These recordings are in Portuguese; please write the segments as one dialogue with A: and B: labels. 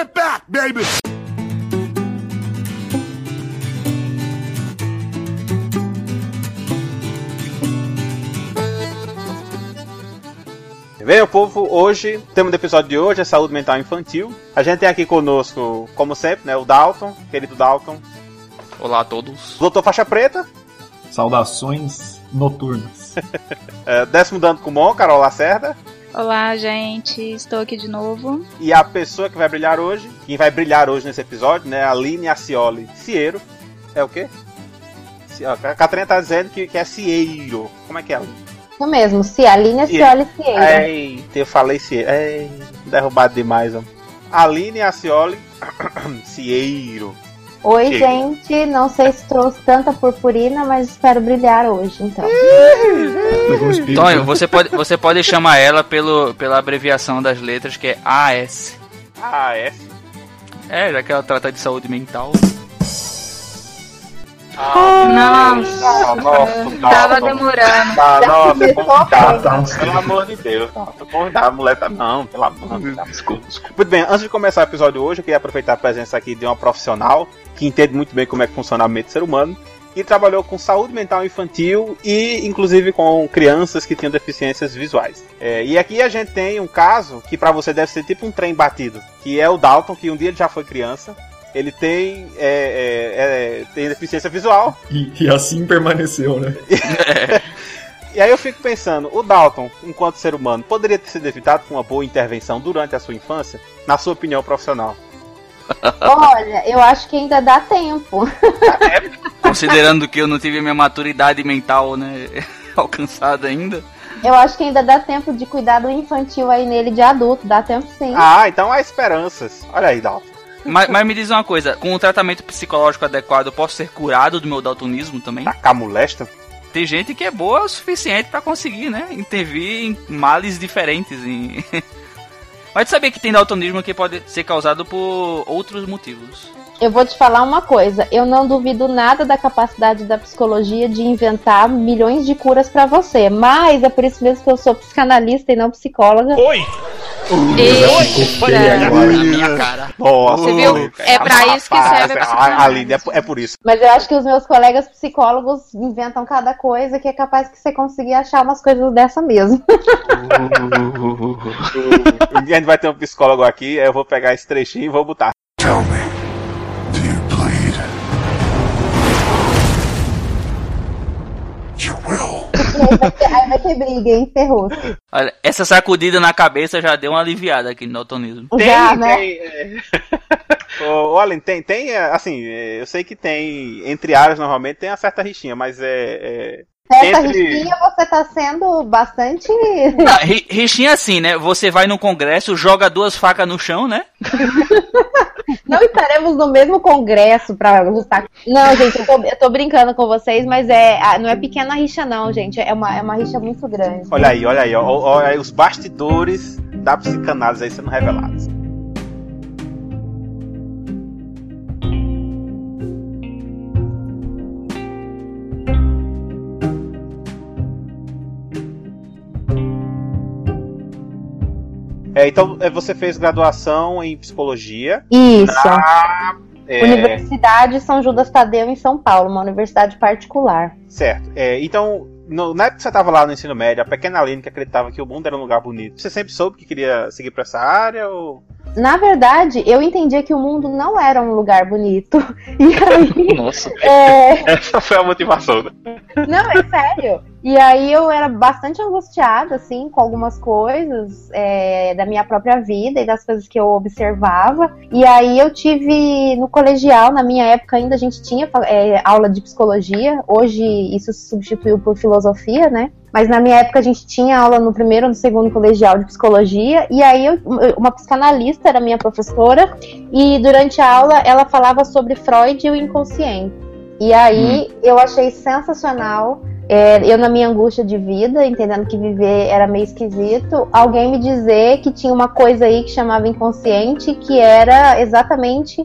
A: it back, baby!
B: Bem, o povo, hoje, o tema do episódio de hoje é saúde mental infantil. A gente tem aqui conosco, como sempre, né, o Dalton, querido Dalton.
C: Olá a todos.
B: Doutor Faixa Preta.
D: Saudações noturnas.
B: é, décimo dando com Carol Lacerda.
E: Olá, gente, estou aqui de novo.
B: E a pessoa que vai brilhar hoje, quem vai brilhar hoje nesse episódio, né, Aline Acioli Cieiro. É o quê? A Catarina tá dizendo que, que é Cieiro. Como é que é, Aline?
F: Isso mesmo, se a linha Cioli Cieira.
B: Eita, eu falei Cieira. Ei, derrubado demais, ó. Aline Acioli Cieiro.
F: Oi, Chega. gente. Não sei se trouxe tanta purpurina, mas espero brilhar hoje, então.
C: Tonho, você pode, você pode chamar ela pelo, pela abreviação das letras, que é AS.
B: AS?
C: É, já que ela trata de saúde mental.
E: Ah, nossa, nossa, tava demorando.
B: Ah, nossa, pelo amor de Deus. Mulher tá. Não, pelo amor de Deus. Desculpa, desculpa. Muito bem, antes de começar o episódio hoje, eu queria aproveitar a presença aqui de uma profissional que entende muito bem como é que funciona a mente do ser humano e trabalhou com saúde mental infantil e inclusive com crianças que tinham deficiências visuais. É, e aqui a gente tem um caso que para você deve ser tipo um trem batido, que é o Dalton, que um dia ele já foi criança ele tem, é, é, é, tem deficiência visual.
D: E, e assim permaneceu, né?
B: e aí eu fico pensando, o Dalton, enquanto ser humano, poderia ter sido evitado com uma boa intervenção durante a sua infância, na sua opinião profissional?
F: Olha, eu acho que ainda dá tempo.
C: Considerando que eu não tive minha maturidade mental, né, alcançada ainda.
F: Eu acho que ainda dá tempo de cuidar do infantil aí nele de adulto, dá tempo sim.
B: Ah, então há esperanças. Olha aí, Dalton.
C: Mas, mas, me diz uma coisa, com o tratamento psicológico adequado, eu posso ser curado do meu daltonismo também?
B: Tacar molesta?
C: Tem gente que é boa o suficiente para conseguir, né? Intervir em males diferentes. Em... mas tu sabia que tem daltonismo que pode ser causado por outros motivos?
F: Eu vou te falar uma coisa. Eu não duvido nada da capacidade da psicologia de inventar milhões de curas para você. Mas é por isso mesmo que eu sou psicanalista e não psicóloga.
A: Oi!
C: Eita! Na minha cara.
B: Nossa,
E: você viu? É pra isso que serve a
B: psicanálise. É, é por isso.
F: Mas eu acho que os meus colegas psicólogos inventam cada coisa que é capaz que você conseguir achar umas coisas dessa mesmo.
B: a gente vai ter um psicólogo aqui, eu vou pegar esse trechinho e vou botar.
A: Tell me.
F: Aí vai ter briga, hein? Ferrou.
C: Olha, essa sacudida na cabeça já deu uma aliviada aqui no daltonismo.
F: Tem, já, né? Tem,
B: é... Tem, tem, assim, eu sei que tem, entre áreas normalmente tem uma certa rixinha, mas é, é
F: Entre... rixinha você tá sendo bastante.
C: Não, rixinha assim, né? Você vai no congresso, joga duas facas no chão, né?
F: Não estaremos no mesmo congresso pra lutar. Não, gente, eu tô, eu tô, brincando com vocês, mas é, não é pequena rixa, não, gente. É uma, é uma rixa muito grande.
B: Olha aí, olha aí, olha aí os bastidores da psicanálise aí sendo revelados. É, então é, você fez graduação em psicologia.
F: Isso. Na, é... Universidade São Judas Tadeu em São Paulo, uma universidade particular.
B: Certo. É, então, no, na época que você estava lá no ensino médio, a pequena Aline que acreditava que o mundo era um lugar bonito, você sempre soube que queria seguir para essa área ou
F: na verdade, eu entendia que o mundo não era um lugar bonito. E aí.
B: Nossa. É... Essa foi a motivação, né?
F: Não, é sério. E aí eu era bastante angustiada, assim, com algumas coisas é, da minha própria vida e das coisas que eu observava. E aí eu tive no colegial, na minha época ainda a gente tinha é, aula de psicologia. Hoje isso se substituiu por filosofia, né? Mas na minha época a gente tinha aula no primeiro ou no segundo colegial de psicologia, e aí eu, uma psicanalista era minha professora, e durante a aula ela falava sobre Freud e o inconsciente. E aí hum. eu achei sensacional. É, eu, na minha angústia de vida, entendendo que viver era meio esquisito, alguém me dizer que tinha uma coisa aí que chamava inconsciente, que era exatamente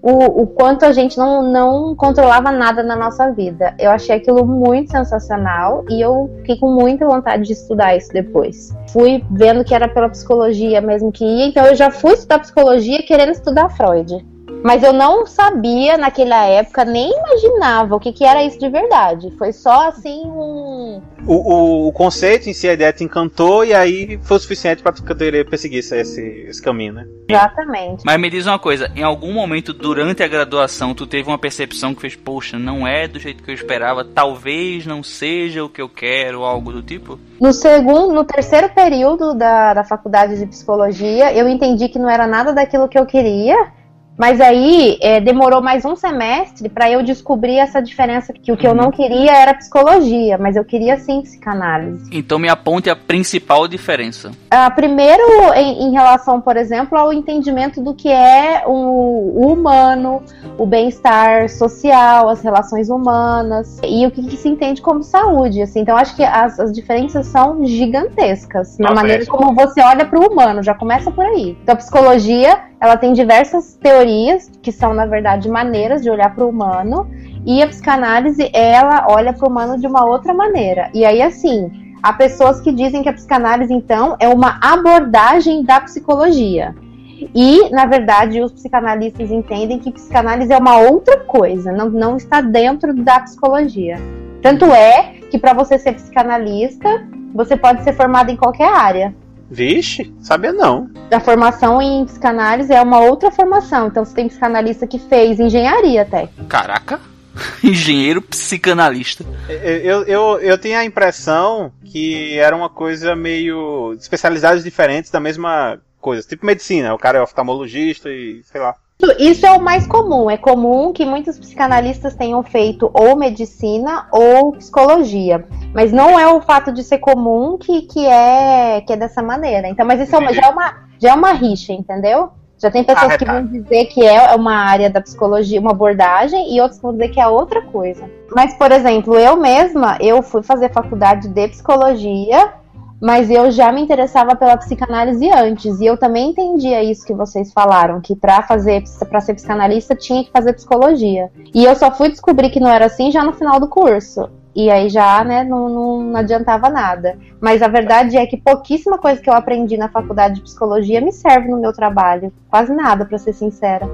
F: o, o quanto a gente não, não controlava nada na nossa vida. Eu achei aquilo muito sensacional e eu fiquei com muita vontade de estudar isso depois. Fui vendo que era pela psicologia mesmo que ia, então eu já fui estudar psicologia querendo estudar Freud. Mas eu não sabia naquela época, nem imaginava o que, que era isso de verdade. Foi só assim um.
B: O, o, o conceito em si, a ideia te encantou e aí foi o suficiente para querer perseguir esse, esse caminho, né?
F: Exatamente.
C: Mas me diz uma coisa, em algum momento durante a graduação tu teve uma percepção que fez, poxa, não é do jeito que eu esperava, talvez não seja o que eu quero, algo do tipo?
F: No segundo, no terceiro período da, da faculdade de psicologia, eu entendi que não era nada daquilo que eu queria mas aí é, demorou mais um semestre para eu descobrir essa diferença que o que eu não queria era psicologia, mas eu queria sim psicanálise.
C: Então me aponte a principal diferença.
F: Ah, primeiro, em, em, relação, por exemplo, ao entendimento do que é o, o humano, o bem-estar social, as relações humanas e o que, que, se entende como saúde. Assim. Então acho que as, as diferenças são gigantescas na Nossa, maneira é. como você olha para o humano. Já começa por aí. Então a psicologia ela tem diversas teorias que são na verdade maneiras de olhar para o humano e a psicanálise ela olha para o humano de uma outra maneira. E aí assim, há pessoas que dizem que a psicanálise então é uma abordagem da psicologia. E, na verdade, os psicanalistas entendem que psicanálise é uma outra coisa, não, não está dentro da psicologia. Tanto é que para você ser psicanalista, você pode ser formado em qualquer área.
B: Vixe, sabia não.
F: A formação em psicanálise é uma outra formação. Então você tem psicanalista que fez engenharia até.
C: Caraca! Engenheiro psicanalista.
B: Eu, eu, eu tenho a impressão que era uma coisa meio. especialidades diferentes da mesma coisa. Tipo medicina, o cara é oftalmologista e sei lá.
F: Isso é o mais comum. É comum que muitos psicanalistas tenham feito ou medicina ou psicologia. Mas não é o fato de ser comum que, que, é, que é dessa maneira. Então, mas isso é já, é uma, já é uma rixa, entendeu? Já tem pessoas ah, que vão dizer que é uma área da psicologia, uma abordagem, e outros vão dizer que é outra coisa. Mas, por exemplo, eu mesma, eu fui fazer faculdade de psicologia mas eu já me interessava pela psicanálise antes e eu também entendia isso que vocês falaram, que para fazer para ser psicanalista tinha que fazer psicologia. E eu só fui descobrir que não era assim já no final do curso. E aí já, né, não, não, não adiantava nada. Mas a verdade é que pouquíssima coisa que eu aprendi na faculdade de psicologia me serve no meu trabalho. Quase nada, para ser sincera.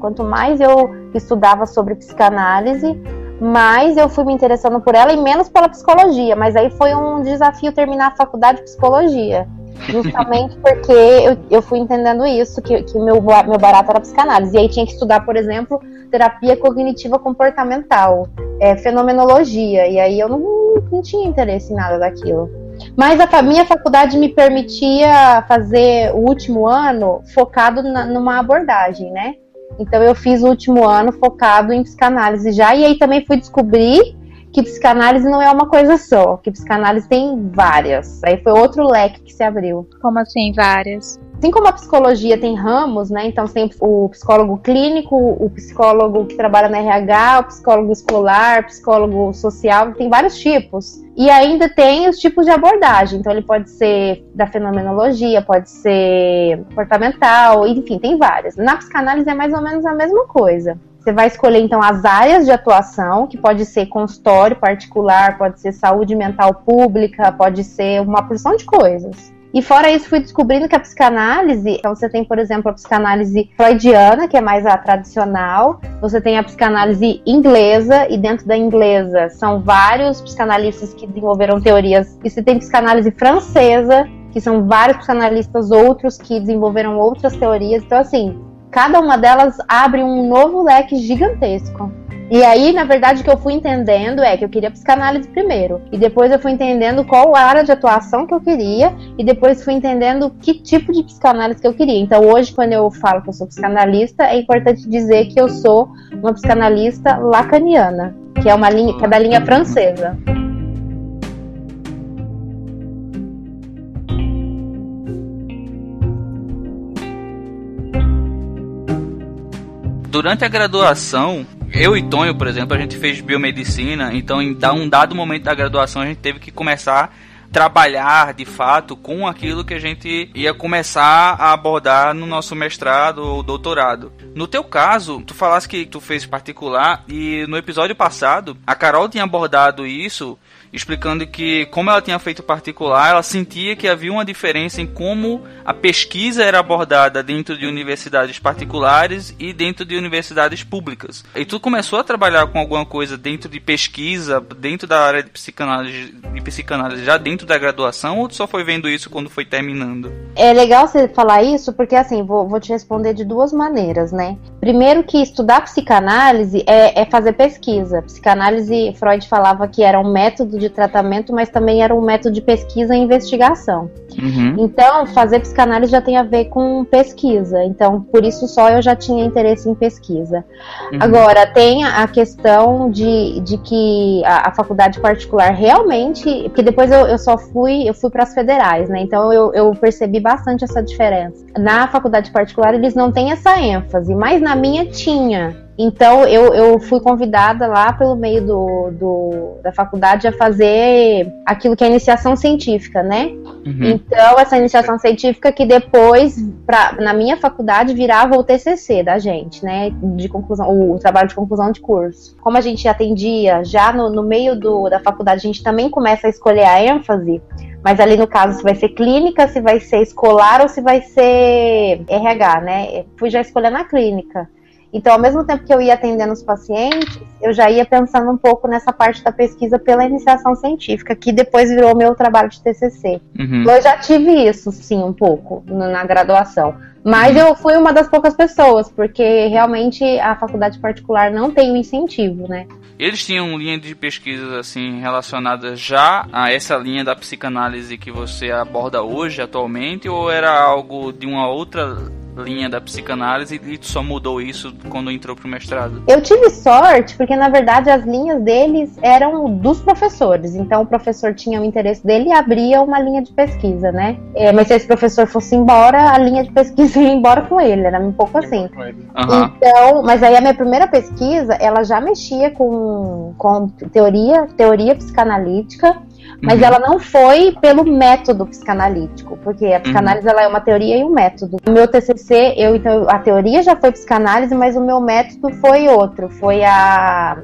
F: Quanto mais eu estudava sobre psicanálise, mais eu fui me interessando por ela e menos pela psicologia. Mas aí foi um desafio terminar a faculdade de psicologia. Justamente porque eu, eu fui entendendo isso, que, que meu, meu barato era psicanálise. E aí tinha que estudar, por exemplo, terapia cognitiva comportamental, é, fenomenologia. E aí eu não, não tinha interesse em nada daquilo. Mas a minha faculdade me permitia fazer o último ano focado na, numa abordagem, né? Então eu fiz o último ano focado em psicanálise já, e aí também fui descobrir que psicanálise não é uma coisa só, que psicanálise tem várias. Aí foi outro leque que se abriu.
E: Como assim, várias?
F: Assim como a psicologia tem ramos, né? Então tem o psicólogo clínico, o psicólogo que trabalha na RH, o psicólogo escolar, psicólogo social, tem vários tipos. E ainda tem os tipos de abordagem. Então ele pode ser da fenomenologia, pode ser comportamental, enfim, tem várias. Na psicanálise é mais ou menos a mesma coisa. Você vai escolher então as áreas de atuação, que pode ser consultório particular, pode ser saúde mental pública, pode ser uma porção de coisas. E fora isso, fui descobrindo que a psicanálise, então você tem, por exemplo, a psicanálise freudiana, que é mais a tradicional, você tem a psicanálise inglesa, e dentro da inglesa são vários psicanalistas que desenvolveram teorias, e você tem psicanálise francesa, que são vários psicanalistas outros que desenvolveram outras teorias. Então, assim, cada uma delas abre um novo leque gigantesco. E aí, na verdade, o que eu fui entendendo é que eu queria psicanálise primeiro. E depois eu fui entendendo qual área de atuação que eu queria. E depois fui entendendo que tipo de psicanálise que eu queria. Então, hoje, quando eu falo que eu sou psicanalista, é importante dizer que eu sou uma psicanalista lacaniana, que é uma linha, que é da linha francesa.
C: Durante a graduação, eu e Tonho, por exemplo, a gente fez biomedicina, então em um dado momento da graduação a gente teve que começar trabalhar de fato com aquilo que a gente ia começar a abordar no nosso mestrado ou doutorado. No teu caso, tu falaste que tu fez particular e no episódio passado a Carol tinha abordado isso explicando que, como ela tinha feito particular, ela sentia que havia uma diferença em como a pesquisa era abordada dentro de universidades particulares e dentro de universidades públicas. E tu começou a trabalhar com alguma coisa dentro de pesquisa, dentro da área de psicanálise, de psicanálise já dentro da graduação, ou tu só foi vendo isso quando foi terminando?
F: É legal você falar isso, porque assim, vou, vou te responder de duas maneiras, né? Primeiro que estudar psicanálise é, é fazer pesquisa. Psicanálise, Freud falava que era um método de tratamento, mas também era um método de pesquisa e investigação. Uhum. Então, fazer psicanálise já tem a ver com pesquisa. Então, por isso só eu já tinha interesse em pesquisa. Uhum. Agora, tem a questão de, de que a, a faculdade particular realmente. Porque depois eu, eu só fui, eu fui para as federais, né? Então eu, eu percebi bastante essa diferença. Na faculdade particular, eles não têm essa ênfase, mas na minha tinha. Então eu, eu fui convidada lá pelo meio do, do, da faculdade a fazer aquilo que é iniciação científica, né? Uhum. Então essa iniciação científica que depois pra, na minha faculdade virava o TCC da gente, né? De conclusão, o, trabalho de conclusão de curso. Como a gente atendia já no, no meio do, da faculdade, a gente também começa a escolher a ênfase. Mas ali no caso, se vai ser clínica, se vai ser escolar ou se vai ser RH, né? Fui já escolhendo a clínica. Então, ao mesmo tempo que eu ia atendendo os pacientes, eu já ia pensando um pouco nessa parte da pesquisa pela iniciação científica, que depois virou meu trabalho de TCC. Uhum. Eu já tive isso, sim, um pouco na graduação. Mas uhum. eu fui uma das poucas pessoas, porque realmente a faculdade particular não tem o um incentivo, né?
C: Eles tinham linha de pesquisas assim relacionadas já a essa linha da psicanálise que você aborda hoje atualmente ou era algo de uma outra linha da psicanálise e tu só mudou isso quando entrou pro mestrado?
F: Eu tive sorte, porque na verdade as linhas deles eram dos professores. Então o professor tinha o interesse dele e abria uma linha de pesquisa, né? É, mas se esse professor fosse embora, a linha de pesquisa ia embora com ele, era um pouco assim. Uhum. Então, mas aí a minha primeira pesquisa, ela já mexia com, com teoria, teoria psicanalítica mas uhum. ela não foi pelo método psicanalítico, porque a psicanálise uhum. ela é uma teoria e um método. No meu TCC, eu então a teoria já foi psicanálise, mas o meu método foi outro, foi a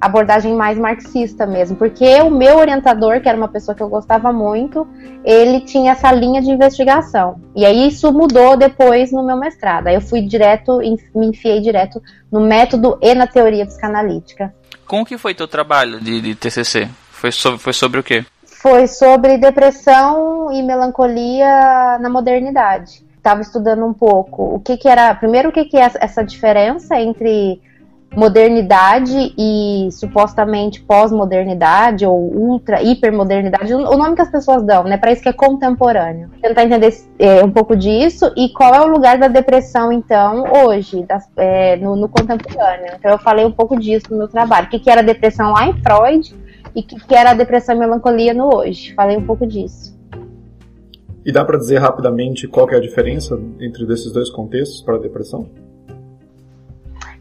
F: abordagem mais marxista mesmo, porque o meu orientador, que era uma pessoa que eu gostava muito, ele tinha essa linha de investigação. E aí isso mudou depois no meu mestrado. Aí eu fui direto, me enfiei direto no método e na teoria psicanalítica.
C: Como que foi teu trabalho de, de TCC? Foi sobre, foi sobre o quê?
F: Foi sobre depressão e melancolia na modernidade. Estava estudando um pouco o que, que era. Primeiro, o que, que é essa diferença entre modernidade e supostamente pós-modernidade ou ultra hipermodernidade, o nome que as pessoas dão, né? Para isso que é contemporâneo. Tentar entender é, um pouco disso e qual é o lugar da depressão então hoje, das, é, no, no, contemporâneo. Então eu falei um pouco disso no meu trabalho. O que, que era depressão lá em Freud e que, era a depressão e melancolia no hoje. Falei um pouco disso.
D: E dá para dizer rapidamente qual é a diferença entre esses dois contextos para a depressão?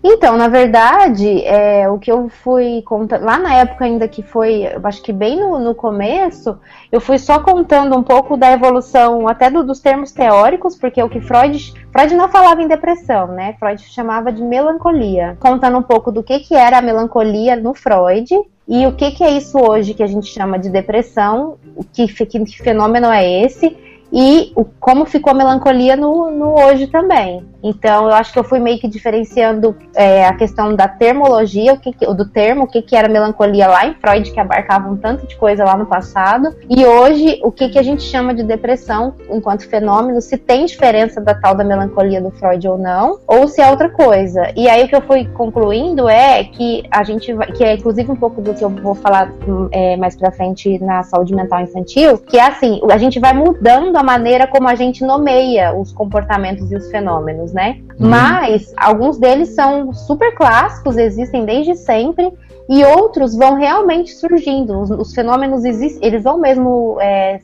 F: Então, na verdade, é, o que eu fui contando, lá na época ainda que foi, eu acho que bem no, no começo, eu fui só contando um pouco da evolução até do, dos termos teóricos, porque o que Freud, Freud não falava em depressão, né? Freud chamava de melancolia, contando um pouco do que, que era a melancolia no Freud e o que, que é isso hoje que a gente chama de depressão, que, que fenômeno é esse e o, como ficou a melancolia no, no hoje também. Então, eu acho que eu fui meio que diferenciando é, a questão da termologia, o que, do termo, o que, que era melancolia lá em Freud, que abarcava um tanto de coisa lá no passado, e hoje o que, que a gente chama de depressão enquanto fenômeno, se tem diferença da tal da melancolia do Freud ou não, ou se é outra coisa. E aí o que eu fui concluindo é que a gente vai, que é inclusive um pouco do que eu vou falar é, mais pra frente na saúde mental infantil, que é assim, a gente vai mudando a maneira como a gente nomeia os comportamentos e os fenômenos, né? Uhum. Mas alguns deles são super clássicos, existem desde sempre, e outros vão realmente surgindo. Os, os fenômenos existem, eles vão mesmo é,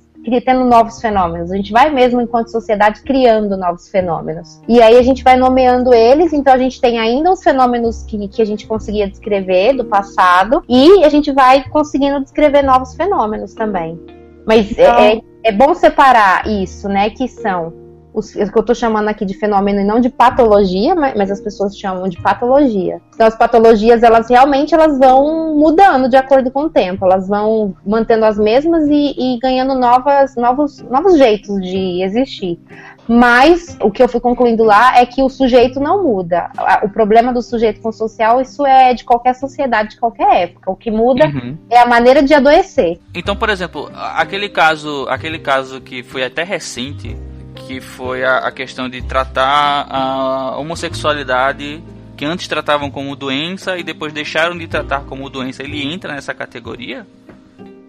F: tendo novos fenômenos. A gente vai mesmo, enquanto sociedade, criando novos fenômenos. E aí a gente vai nomeando eles, então a gente tem ainda os fenômenos que, que a gente conseguia descrever do passado, e a gente vai conseguindo descrever novos fenômenos também. Mas então... é, é bom separar isso, né? Que são os, o que eu estou chamando aqui de fenômeno e não de patologia, mas, mas, as pessoas chamam de patologia. Então as patologias, elas realmente elas vão mudando de acordo com o tempo, elas vão mantendo as mesmas e, e ganhando novas, novos, novos jeitos de existir. Mas o que eu fui concluindo lá é que o sujeito não muda. O problema do sujeito com social, isso é de qualquer sociedade, de qualquer época. O que muda uhum. é a maneira de adoecer.
C: Então, por exemplo, aquele caso, aquele caso que foi até recente, que foi a, a questão de tratar a homossexualidade que antes tratavam como doença e depois deixaram de tratar como doença, ele entra nessa categoria?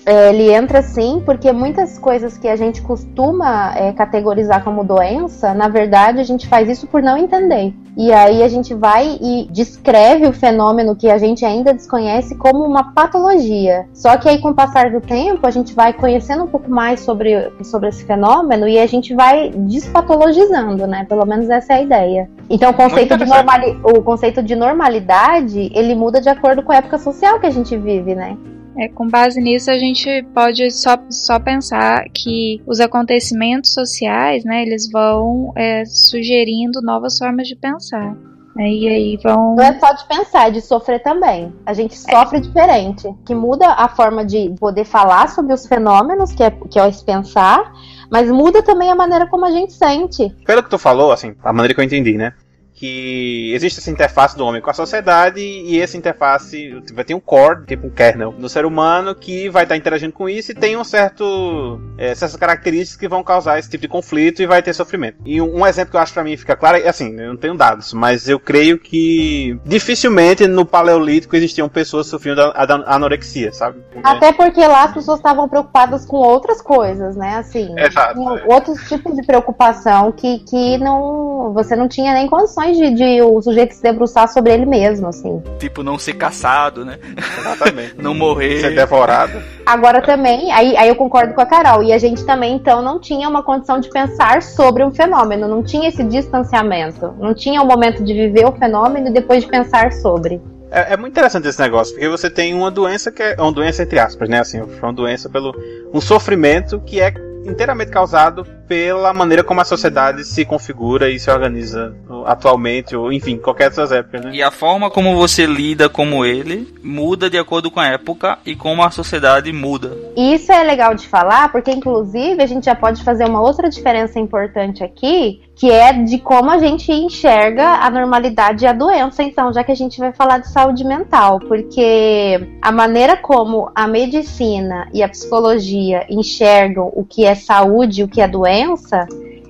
F: É, ele entra sim, porque muitas coisas que a gente costuma é, categorizar como doença, na verdade a gente faz isso por não entender. E aí a gente vai e descreve o fenômeno que a gente ainda desconhece como uma patologia. Só que aí com o passar do tempo a gente vai conhecendo um pouco mais sobre, sobre esse fenômeno e a gente vai despatologizando, né? Pelo menos essa é a ideia. Então o conceito, de, normali o conceito de normalidade ele muda de acordo com a época social que a gente vive, né?
E: É, com base nisso, a gente pode só, só pensar que os acontecimentos sociais, né, eles vão é, sugerindo novas formas de pensar. Né, e aí vão.
F: Não é só de pensar, é de sofrer também. A gente sofre é. diferente, que muda a forma de poder falar sobre os fenômenos, que é, que é esse pensar, mas muda também a maneira como a gente sente.
B: Pelo que tu falou, assim, a maneira que eu entendi, né? Que existe essa interface do homem com a sociedade e essa interface vai ter um core, tipo um kernel do ser humano que vai estar interagindo com isso e tem um certo é, essas características que vão causar esse tipo de conflito e vai ter sofrimento. E um, um exemplo que eu acho para mim fica claro é assim, eu não tenho dados, mas eu creio que dificilmente no paleolítico existiam pessoas sofrendo da anorexia, sabe?
F: Até porque lá as pessoas estavam preocupadas com outras coisas, né? Assim,
B: Exato.
F: outros tipos de preocupação que, que não você não tinha nem condições de, de o sujeito se debruçar sobre ele mesmo, assim.
C: Tipo, não ser caçado, né?
B: Exatamente.
C: não morrer.
B: Ser devorado.
F: Agora também, aí, aí eu concordo com a Carol, e a gente também, então, não tinha uma condição de pensar sobre um fenômeno, não tinha esse distanciamento, não tinha o momento de viver o fenômeno e depois de pensar sobre.
B: É, é, muito interessante esse negócio, porque você tem uma doença que é uma doença entre aspas, né? Assim, uma doença pelo um sofrimento que é inteiramente causado pela maneira como a sociedade se configura e se organiza atualmente, ou enfim, qualquer dessas épocas, né?
C: E a forma como você lida com ele muda de acordo com a época e como a sociedade muda.
F: Isso é legal de falar, porque inclusive a gente já pode fazer uma outra diferença importante aqui, que é de como a gente enxerga a normalidade e a doença, então, já que a gente vai falar de saúde mental, porque a maneira como a medicina e a psicologia enxergam o que é saúde e o que é doença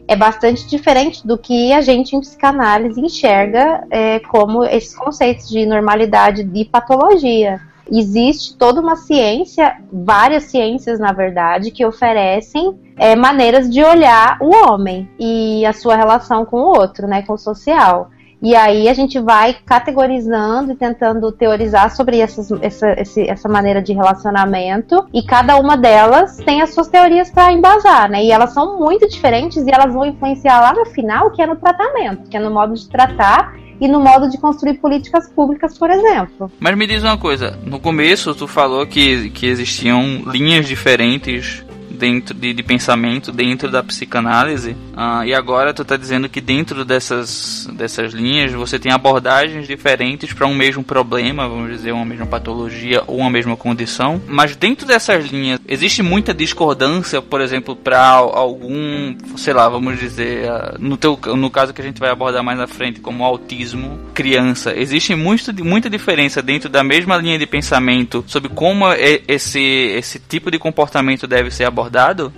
F: é bastante diferente do que a gente em psicanálise enxerga é, como esses conceitos de normalidade e patologia. Existe toda uma ciência, várias ciências na verdade, que oferecem é, maneiras de olhar o homem e a sua relação com o outro, né, com o social. E aí a gente vai categorizando e tentando teorizar sobre essas, essa, esse, essa maneira de relacionamento. E cada uma delas tem as suas teorias para embasar, né? E elas são muito diferentes e elas vão influenciar lá no final, que é no tratamento, que é no modo de tratar e no modo de construir políticas públicas, por exemplo.
C: Mas me diz uma coisa, no começo tu falou que, que existiam linhas diferentes dentro de, de pensamento dentro da psicanálise. Uh, e agora tu está dizendo que dentro dessas, dessas linhas você tem abordagens diferentes para um mesmo problema, vamos dizer, uma mesma patologia ou uma mesma condição, mas dentro dessas linhas existe muita discordância, por exemplo, para algum, sei lá, vamos dizer, uh, no, teu, no caso que a gente vai abordar mais na frente, como autismo criança, existe muito, muita diferença dentro da mesma linha de pensamento sobre como é esse, esse tipo de comportamento deve ser abordado abordado?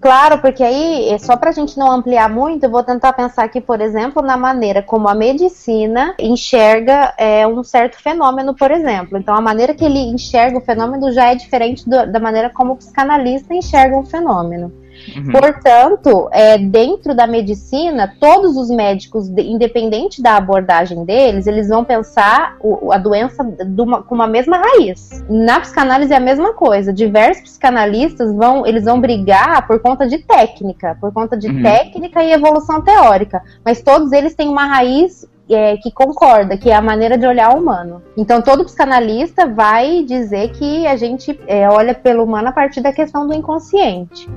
F: Claro, porque aí, é só para a gente não ampliar muito, eu vou tentar pensar aqui, por exemplo, na maneira como a medicina enxerga é, um certo fenômeno, por exemplo. Então, a maneira que ele enxerga o fenômeno já é diferente do, da maneira como o psicanalista enxerga um fenômeno. Uhum. Portanto, é, dentro da medicina, todos os médicos, independente da abordagem deles, eles vão pensar o, a doença uma, com uma mesma raiz. Na psicanálise é a mesma coisa. Diversos psicanalistas vão, eles vão brigar por conta de técnica, por conta de uhum. técnica e evolução teórica. Mas todos eles têm uma raiz é, que concorda, que é a maneira de olhar o humano. Então, todo psicanalista vai dizer que a gente é, olha pelo humano a partir da questão do inconsciente.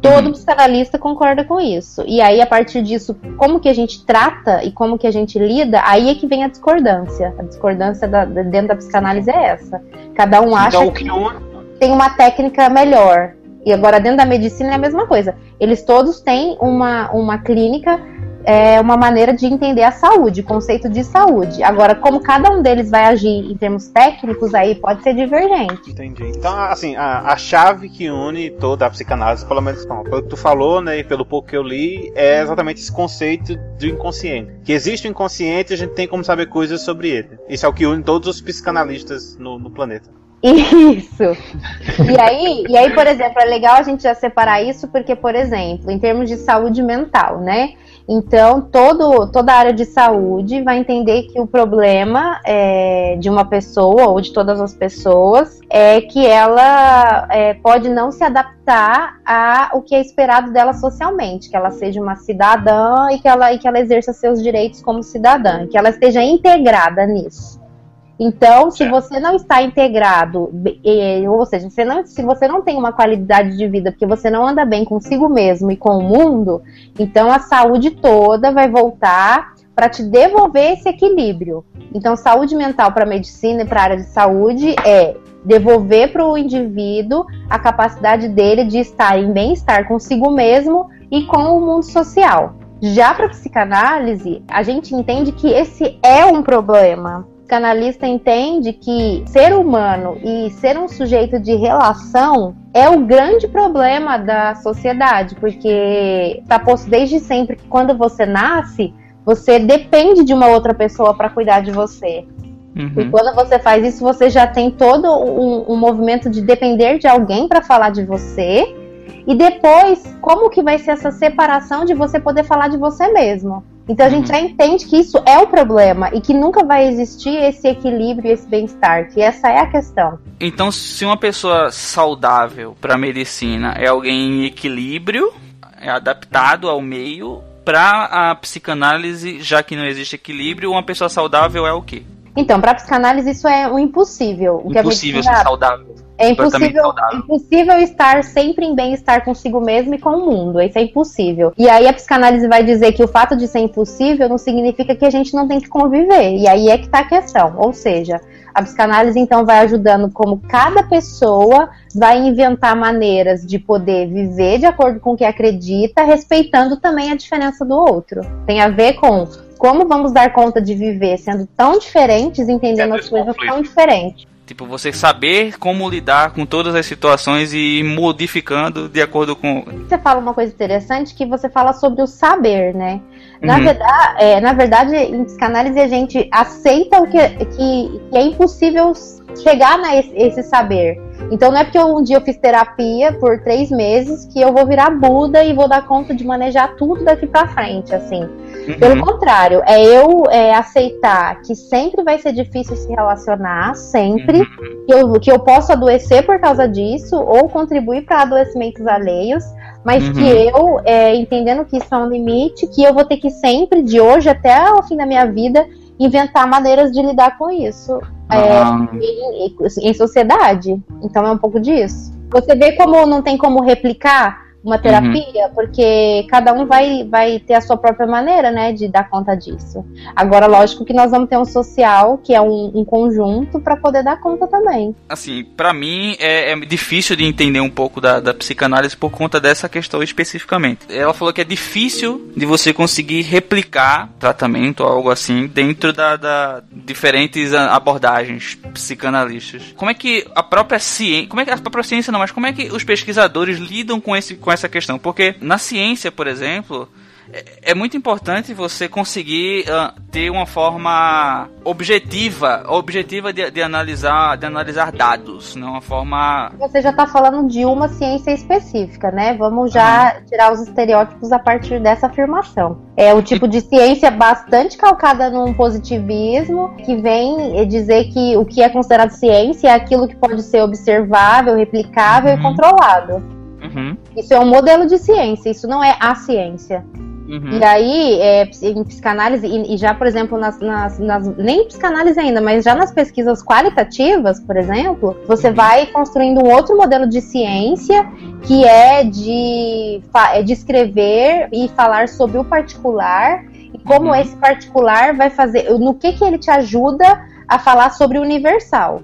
F: Todo uhum. psicanalista concorda com isso. E aí, a partir disso, como que a gente trata e como que a gente lida, aí é que vem a discordância. A discordância da, dentro da psicanálise é essa. Cada um então, acha então, que, que tem uma técnica melhor. E agora, dentro da medicina é a mesma coisa. Eles todos têm uma, uma clínica é uma maneira de entender a saúde, o conceito de saúde. Agora, como cada um deles vai agir em termos técnicos, aí pode ser divergente.
B: Entendi. Então, assim, a, a chave que une toda a psicanálise, pelo menos pelo que tu falou, né, e pelo pouco que eu li, é exatamente esse conceito do inconsciente. Que existe o inconsciente e a gente tem como saber coisas sobre ele. Isso é o que une todos os psicanalistas no, no planeta.
F: Isso. E aí, e aí, por exemplo, é legal a gente já separar isso, porque, por exemplo, em termos de saúde mental, né? Então, todo, toda a área de saúde vai entender que o problema é, de uma pessoa ou de todas as pessoas é que ela é, pode não se adaptar ao que é esperado dela socialmente, que ela seja uma cidadã e que ela, e que ela exerça seus direitos como cidadã, que ela esteja integrada nisso. Então, se você não está integrado, ou seja, você não, se você não tem uma qualidade de vida porque você não anda bem consigo mesmo e com o mundo, então a saúde toda vai voltar para te devolver esse equilíbrio. Então, saúde mental para medicina e para a área de saúde é devolver para o indivíduo a capacidade dele de estar em bem-estar consigo mesmo e com o mundo social. Já para psicanálise, a gente entende que esse é um problema psicanalista entende que ser humano e ser um sujeito de relação é o grande problema da sociedade, porque está posto desde sempre que quando você nasce, você depende de uma outra pessoa para cuidar de você. Uhum. E quando você faz isso, você já tem todo um, um movimento de depender de alguém para falar de você. E depois, como que vai ser essa separação de você poder falar de você mesmo? Então a gente uhum. já entende que isso é o problema e que nunca vai existir esse equilíbrio, esse bem-estar, que essa é a questão.
C: Então, se uma pessoa saudável para medicina é alguém em equilíbrio, é adaptado ao meio, para a psicanálise, já que não existe equilíbrio, uma pessoa saudável é o quê?
F: Então, para psicanálise isso é o impossível.
C: O impossível ser saudável.
F: É impossível, impossível estar sempre em bem-estar consigo mesmo e com o mundo. Isso é impossível. E aí a psicanálise vai dizer que o fato de ser impossível não significa que a gente não tem que conviver. E aí é que tá a questão. Ou seja, a psicanálise então vai ajudando como cada pessoa vai inventar maneiras de poder viver de acordo com o que acredita, respeitando também a diferença do outro. Tem a ver com como vamos dar conta de viver sendo tão diferentes, entendendo as coisas tão diferentes.
C: Tipo, você saber como lidar com todas as situações e ir modificando de acordo com.
F: Você fala uma coisa interessante que você fala sobre o saber, né? Na, uhum. verdade, é, na verdade, em psicanálise a gente aceita o que, que, que é impossível chegar nesse esse saber. Então não é porque um dia eu fiz terapia por três meses que eu vou virar Buda e vou dar conta de manejar tudo daqui para frente, assim. Uhum. Pelo contrário, é eu é, aceitar que sempre vai ser difícil se relacionar, sempre, uhum. que, eu, que eu posso adoecer por causa disso ou contribuir para adoecimentos alheios, mas uhum. que eu, é, entendendo que isso é um limite, que eu vou ter que sempre, de hoje até o fim da minha vida, inventar maneiras de lidar com isso é, em, em, sociedade. Então é um pouco disso. Você vê como não tem como replicar uma uhum. terapia, uhum. porque cada um vai, vai ter a sua própria maneira, né, de dar conta disso. Agora, lógico que nós vamos ter um social, que é um, um conjunto, para poder dar conta também.
C: Assim, para mim é, é, difícil de entender um pouco da, da psicanálise por conta dessa questão especificamente. Ela falou que é difícil de você conseguir replicar tratamento ou algo assim dentro da, da diferentes abordagens psicanalistas. Como é que a própria ciência, como é que a própria ciência não, mas como é que os pesquisadores lidam com esse com com essa questão, porque na ciência, por exemplo, é, é muito importante você conseguir uh, ter uma forma objetiva, objetiva de, de, analisar, de analisar dados, não uma forma.
F: Você já está falando de uma ciência específica, né? Vamos já uhum. tirar os estereótipos a partir dessa afirmação. É o tipo de ciência bastante calcada num positivismo que vem dizer que o que é considerado ciência é aquilo que pode ser observável, replicável uhum. e controlado. Uhum. Isso é um modelo de ciência, isso não é a ciência. Uhum. E aí, é, em psicanálise, e, e, já, por exemplo, nas, nas, nas, nem em psicanálise ainda, mas já nas pesquisas qualitativas, por exemplo, você uhum. vai construindo um outro modelo de ciência que é de, é de escrever e falar sobre o particular e como uhum. esse particular vai fazer, no que, que ele te ajuda a falar sobre o universal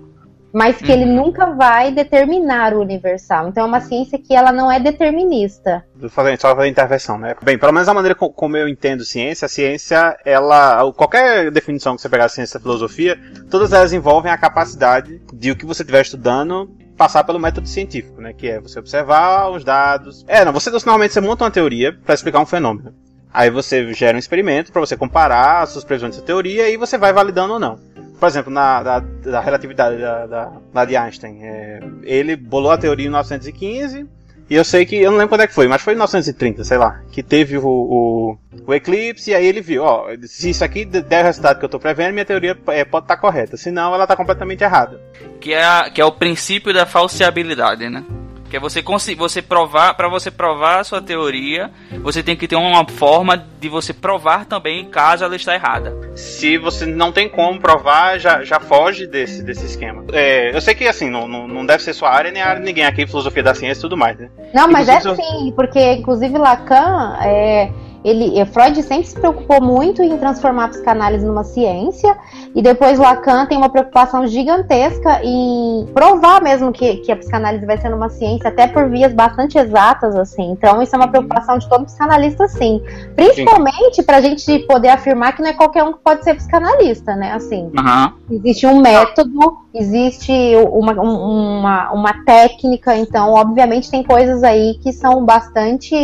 F: mas que uhum. ele nunca vai determinar o universal. Então é uma ciência que ela não é determinista.
B: Fazendo, só fazer intervenção, né? Bem, pelo menos a maneira como eu entendo ciência, a ciência, ela. Qualquer definição que você pegar ciência e filosofia, todas elas envolvem a capacidade de o que você estiver estudando passar pelo método científico, né? Que é você observar os dados. É, não, você normalmente você monta uma teoria para explicar um fenômeno. Aí você gera um experimento para você comparar as suas previsões dessa teoria e você vai validando ou não por exemplo, na da, da relatividade da, da, da, de Einstein, é, ele bolou a teoria em 1915, e eu sei que, eu não lembro quando é que foi, mas foi em 1930, sei lá, que teve o, o, o eclipse, e aí ele viu, ó, se isso aqui der o resultado que eu estou prevendo, minha teoria é, pode estar tá correta, senão ela está completamente errada.
C: Que é, que é o princípio da falseabilidade, né? Que é você você provar, para você provar a sua teoria, você tem que ter uma forma de você provar também caso ela está errada.
B: Se você não tem como provar, já, já foge desse, desse esquema. É, eu sei que assim, não, não, não deve ser sua área nem a área de ninguém aqui, filosofia da ciência e tudo mais, né?
F: Não, mas inclusive, é sim, porque inclusive Lacan é ele, Freud sempre se preocupou muito em transformar a psicanálise numa ciência, e depois Lacan tem uma preocupação gigantesca em provar mesmo que, que a psicanálise vai ser uma ciência, até por vias bastante exatas, assim. Então, isso é uma preocupação de todo psicanalista, sim. Principalmente para a gente poder afirmar que não é qualquer um que pode ser psicanalista, né? Assim, uhum. existe um método, existe uma, uma, uma técnica, então, obviamente, tem coisas aí que são bastante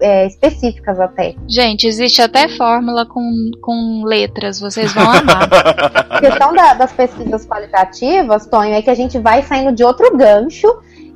F: é, específicas até.
E: Gente, existe até fórmula com, com letras, vocês vão amar.
F: a questão da, das pesquisas qualitativas, Tonho, é que a gente vai saindo de outro gancho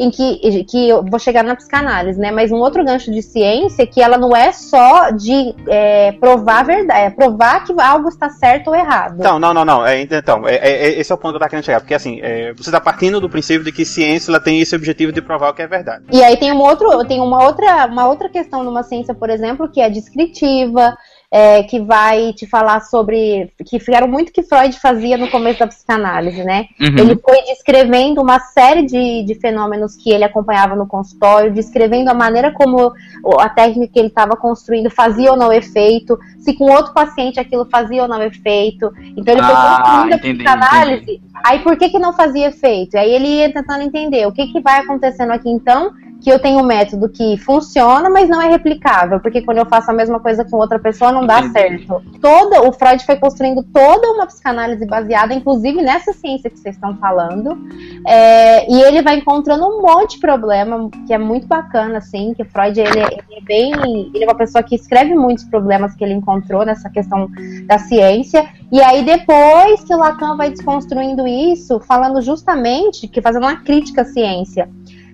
F: em que, que eu vou chegar na psicanálise, né? Mas um outro gancho de ciência que ela não é só de é, provar a verdade, é provar que algo está certo ou errado.
B: Então, não, não, não. É, então, é, é, esse é o ponto que eu tava querendo chegar. Porque assim, é, você está partindo do princípio de que ciência ela tem esse objetivo de provar o que é verdade.
F: E aí tem um outro, tem uma outra, uma outra questão numa ciência, por exemplo, que é descritiva, é, que vai te falar sobre. que era muito que Freud fazia no começo da psicanálise, né? Uhum. Ele foi descrevendo uma série de, de fenômenos que ele acompanhava no consultório, descrevendo a maneira como a técnica que ele estava construindo fazia ou não efeito, se com outro paciente aquilo fazia ou não efeito. Então ele foi ah, construindo a psicanálise. Entendi. Aí por que, que não fazia efeito? Aí ele ia tentando entender o que, que vai acontecendo aqui então que eu tenho um método que funciona, mas não é replicável, porque quando eu faço a mesma coisa com outra pessoa não dá certo. Toda, o Freud foi construindo toda uma psicanálise baseada, inclusive nessa ciência que vocês estão falando, é, e ele vai encontrando um monte de problema que é muito bacana, assim, que Freud ele, é, ele é bem, ele é uma pessoa que escreve muitos problemas que ele encontrou nessa questão da ciência, e aí depois que o Lacan vai desconstruindo isso, falando justamente que fazendo uma crítica à ciência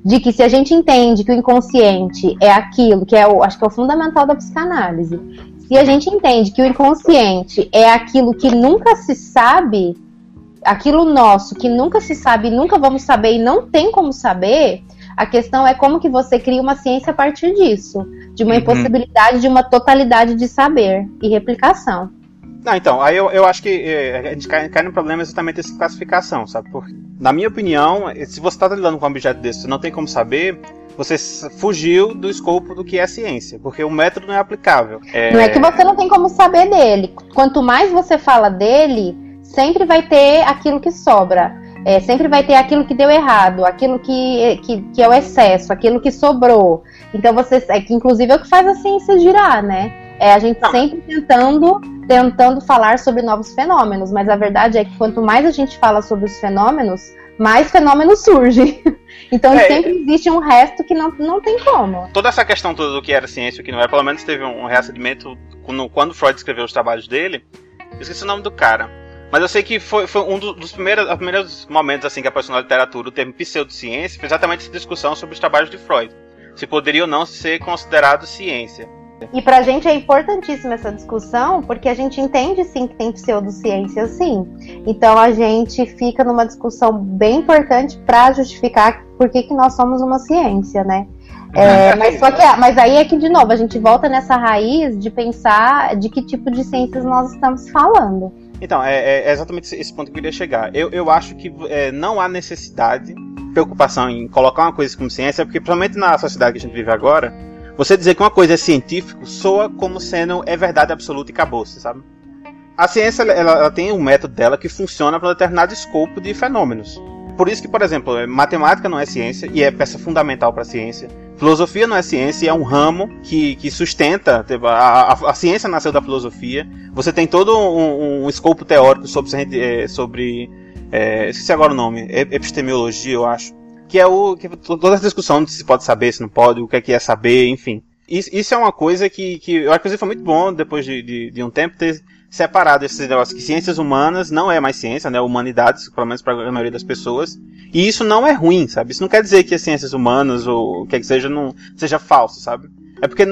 F: de que se a gente entende que o inconsciente é aquilo que é o, acho que é o fundamental da psicanálise, se a gente entende que o inconsciente é aquilo que nunca se sabe, aquilo nosso que nunca se sabe, nunca vamos saber e não tem como saber, a questão é como que você cria uma ciência a partir disso, de uma uhum. impossibilidade de uma totalidade de saber e replicação.
B: Não, então, aí eu, eu acho que é, a gente cai, cai no problema exatamente dessa classificação, sabe? Porque, na minha opinião, se você está lidando com um objeto desse, você não tem como saber, você fugiu do escopo do que é ciência, porque o método não é aplicável.
F: É... Não é que você não tem como saber dele. Quanto mais você fala dele, sempre vai ter aquilo que sobra. É, sempre vai ter aquilo que deu errado, aquilo que, que, que é o excesso, aquilo que sobrou. Então você. É que inclusive é o que faz a ciência girar, né? É a gente sempre tentando tentando falar sobre novos fenômenos, mas a verdade é que quanto mais a gente fala sobre os fenômenos, mais fenômenos surgem. Então é, sempre existe um resto que não, não tem como.
B: Toda essa questão toda do que era ciência e o que não era, pelo menos teve um reacendimento quando, quando Freud escreveu os trabalhos dele. Eu esqueci o nome do cara. Mas eu sei que foi, foi um dos primeiros, primeiros momentos assim que apareceu na literatura o termo pseudociência, foi exatamente essa discussão sobre os trabalhos de Freud. Se poderia ou não ser considerado ciência.
F: E para a gente é importantíssima essa discussão, porque a gente entende sim que tem pseudociência sim. Então a gente fica numa discussão bem importante para justificar por que, que nós somos uma ciência, né? É, mas, só que, mas aí é que, de novo, a gente volta nessa raiz de pensar de que tipo de ciências nós estamos falando.
B: Então, é, é exatamente esse ponto que eu queria chegar. Eu, eu acho que é, não há necessidade, preocupação em colocar uma coisa como ciência, porque, principalmente na sociedade que a gente vive agora, você dizer que uma coisa é científico soa como sendo é verdade absoluta e acabou, sabe? A ciência ela, ela tem um método dela que funciona para um determinado escopo de fenômenos. Por isso que, por exemplo, matemática não é ciência e é peça fundamental para a ciência. Filosofia não é ciência e é um ramo que, que sustenta. Tipo, a, a, a ciência nasceu da filosofia. Você tem todo um, um escopo teórico sobre. É, sobre é, esqueci agora o nome. Epistemologia, eu acho que é o que toda essa discussão de se pode saber, se não pode, o que é que é saber, enfim. Isso, isso é uma coisa que, que eu acho que foi muito bom depois de, de, de um tempo ter separado esses negócios que ciências humanas não é mais ciência, né? Humanidades, pelo menos para a maioria das pessoas. E isso não é ruim, sabe? Isso não quer dizer que as ciências humanas ou o que é que seja não seja falso, sabe? É porque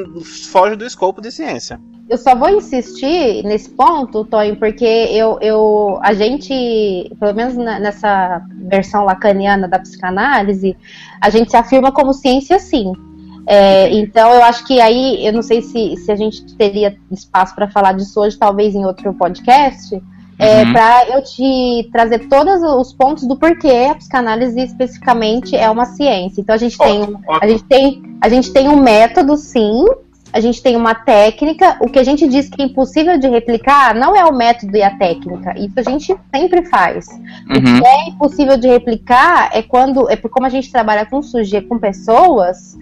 B: foge do escopo de ciência
F: eu só vou insistir nesse ponto, Tonho, porque eu, eu, a gente, pelo menos nessa versão lacaniana da psicanálise, a gente se afirma como ciência sim. É, então eu acho que aí, eu não sei se, se a gente teria espaço para falar disso hoje, talvez em outro podcast, é, uhum. para eu te trazer todos os pontos do porquê a psicanálise especificamente é uma ciência. Então a gente tem, a gente tem, a gente tem um método, sim, a gente tem uma técnica. O que a gente diz que é impossível de replicar não é o método e a técnica. Isso a gente sempre faz. Uhum. O que uhum. é impossível de replicar é quando. É como a gente trabalha com sujeito, com pessoas.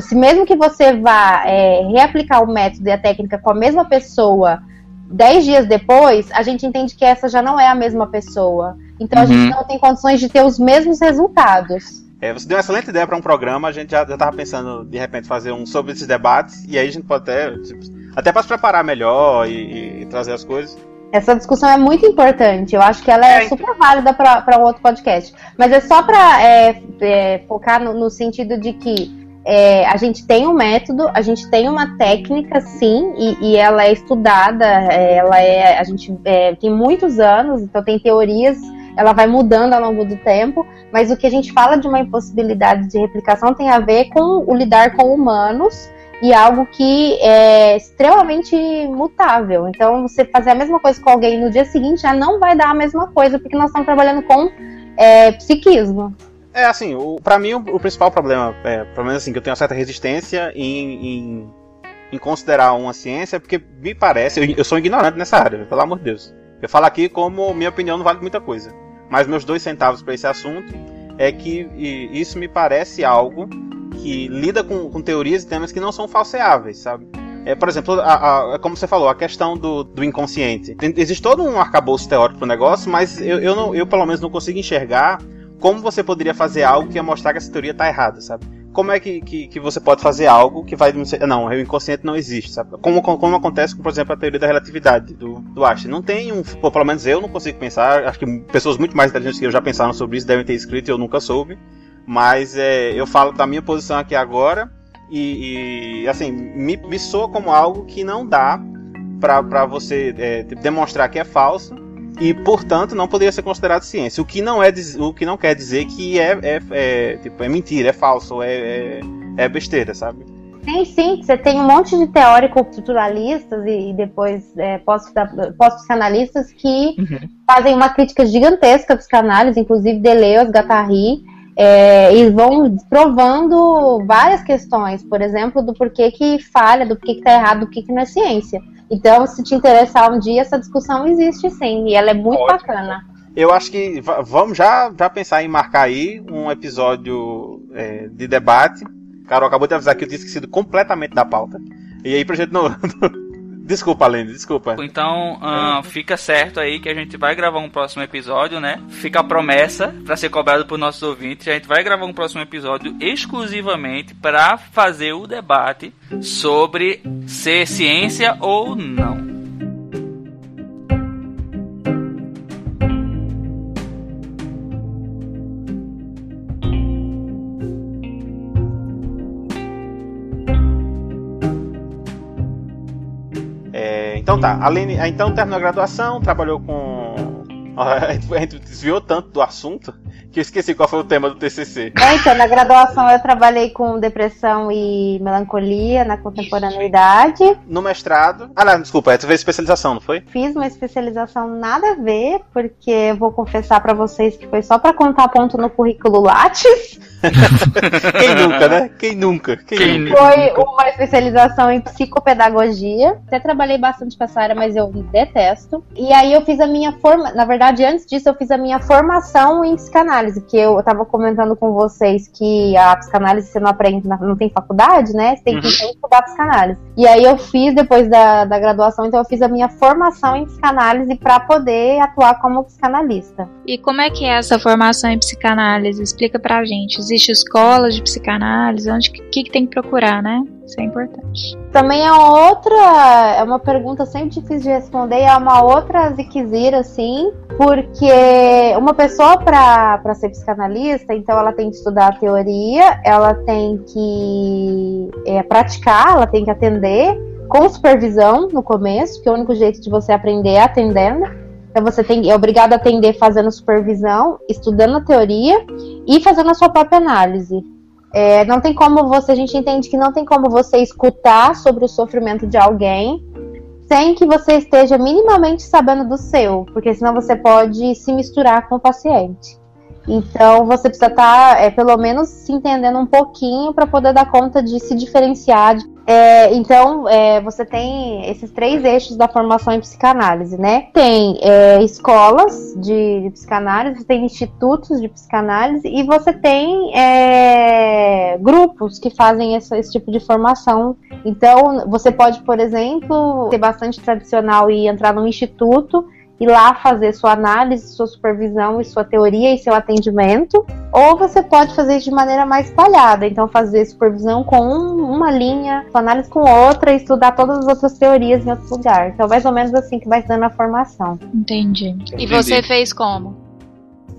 F: Se mesmo que você vá é, reaplicar o método e a técnica com a mesma pessoa dez dias depois, a gente entende que essa já não é a mesma pessoa. Então uhum. a gente uhum. não tem condições de ter os mesmos resultados.
B: É, você deu uma excelente ideia para um programa, a gente já, já tava pensando de repente fazer um sobre esses debates, e aí a gente pode até, tipo, até para se preparar melhor e, e, trazer as coisas.
F: Essa discussão é muito importante, eu acho que ela é, é super válida para um outro podcast. Mas é só para é, é, focar no, no, sentido de que é, a gente tem um método, a gente tem uma técnica, sim, e, e ela é estudada, é, ela é, a gente é, tem muitos anos, então tem teorias ela vai mudando ao longo do tempo, mas o que a gente fala de uma impossibilidade de replicação tem a ver com o lidar com humanos e algo que é extremamente mutável. Então, você fazer a mesma coisa com alguém no dia seguinte já não vai dar a mesma coisa, porque nós estamos trabalhando com é, psiquismo.
B: É, assim, o, pra mim o, o principal problema, é, pelo menos assim, que eu tenho uma certa resistência em, em, em considerar uma ciência, porque me parece, eu, eu sou ignorante nessa área, pelo amor de Deus. Eu falo aqui como minha opinião não vale muita coisa. Mas meus dois centavos para esse assunto é que isso me parece algo que lida com, com teorias e temas que não são falseáveis, sabe? É, por exemplo, a, a, é como você falou, a questão do, do inconsciente. existe todo um arcabouço teórico pro negócio, mas eu, eu, não, eu, pelo menos, não consigo enxergar como você poderia fazer algo que ia mostrar que essa teoria está errada, sabe? Como é que, que, que, você pode fazer algo que vai. Não, o inconsciente não existe, sabe? Como, como acontece com, por exemplo, a teoria da relatividade do, do Einstein. Não tem um. Pô, pelo menos eu não consigo pensar. Acho que pessoas muito mais inteligentes que eu já pensaram sobre isso devem ter escrito e eu nunca soube. Mas é, eu falo da minha posição aqui agora. E, e assim, me, me soa como algo que não dá para você é, demonstrar que é falso e portanto não poderia ser considerado ciência. O que não é o que não quer dizer que é, é, é tipo é mentira, é falso, é, é, é, besteira, sabe?
F: Sim, sim. Você tem um monte de teóricos estruturalistas e, e depois é, pós-psicanalistas que uhum. fazem uma crítica gigantesca à psicanálise, inclusive Deleuze, Guattari, é, e vão provando várias questões, por exemplo, do porquê que falha, do porquê que está errado, do porquê que não é ciência. Então, se te interessar um dia, essa discussão existe sim, e ela é muito Ótimo. bacana.
B: Eu acho que vamos já, já pensar em marcar aí um episódio é, de debate. Carol acabou de avisar que eu tinha esquecido completamente da pauta. E aí, pra gente não, Desculpa, Lene, desculpa.
C: Então, uh, fica certo aí que a gente vai gravar um próximo episódio, né? Fica a promessa para ser cobrado por nossos ouvintes. A gente vai gravar um próximo episódio exclusivamente para fazer o debate sobre ser ciência ou não.
B: Então tá, além, então terminou a graduação, trabalhou com. A gente desviou tanto do assunto Que eu esqueci qual foi o tema do TCC.
F: É, então, na graduação eu trabalhei com depressão e melancolia na contemporaneidade.
B: No mestrado. Ah, não, desculpa, tu fez especialização, não foi?
F: Fiz uma especialização nada a ver, porque eu vou confessar para vocês que foi só para contar ponto no currículo Lattes.
B: Quem nunca, né? Quem nunca? Quem, Quem
F: nunca? Foi uma especialização em psicopedagogia. Até trabalhei bastante com essa área, mas eu detesto. E aí eu fiz a minha forma. Na verdade, antes disso, eu fiz a minha formação em psicanálise, que eu, estava comentando com vocês que a psicanálise você não aprende, não tem faculdade, né? Você tem que uhum. estudar psicanálise. E aí eu fiz, depois da, da graduação, então eu fiz a minha formação em psicanálise para poder atuar como psicanalista.
E: E como é que é essa formação em psicanálise? Explica pra gente. Existe escola de psicanálise? Onde que, que tem que procurar, né? Isso é importante.
F: Também é outra, é uma pergunta sempre difícil de responder, é uma outra ziquezira, assim, porque uma pessoa para ser psicanalista, então ela tem que estudar a teoria, ela tem que é, praticar, ela tem que atender com supervisão no começo, que é o único jeito de você aprender é atendendo. Então você tem, é obrigado a atender fazendo supervisão, estudando a teoria e fazendo a sua própria análise. É, não tem como você, a gente entende que não tem como você escutar sobre o sofrimento de alguém sem que você esteja minimamente sabendo do seu, porque senão você pode se misturar com o paciente. Então você precisa estar, tá, é, pelo menos, se entendendo um pouquinho para poder dar conta de se diferenciar é, então, é, você tem esses três eixos da formação em psicanálise, né? Tem é, escolas de, de, psicanálise, você tem institutos de psicanálise e você tem é, grupos que fazem esse, esse, tipo de formação. Então, você pode, por exemplo, ser bastante tradicional e entrar num instituto ir lá fazer sua análise, sua supervisão e sua teoria e seu atendimento, ou você pode fazer de maneira mais espalhada, então fazer supervisão com uma linha, análise com outra e estudar todas as outras teorias em outro lugar. Então, mais ou menos assim que vai se dando a formação.
E: Entendi. E você fez como?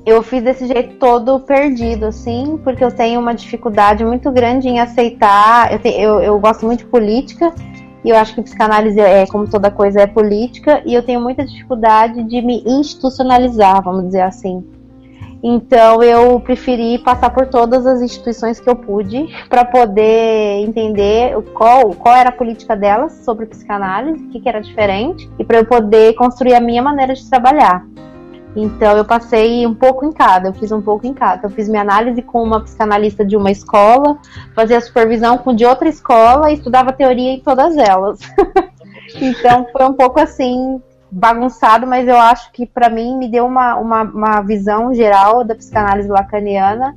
F: Eu fiz desse jeito todo perdido, assim, porque eu tenho uma dificuldade muito grande em aceitar. Eu, te, eu, eu gosto muito de política, e eu acho que psicanálise é, como toda coisa, é política, e eu tenho muita dificuldade de me institucionalizar, vamos dizer assim. Então eu preferi passar por todas as instituições que eu pude para poder entender qual, qual era a política delas sobre psicanálise, o que, que era diferente, e para eu poder construir a minha maneira de trabalhar. Então eu passei um pouco em cada, eu fiz um pouco em cada. Eu fiz minha análise com uma psicanalista de uma escola, fazia supervisão com de outra escola e estudava teoria em todas elas. então foi um pouco assim bagunçado, mas eu acho que para mim me deu uma, uma, uma visão geral da psicanálise lacaniana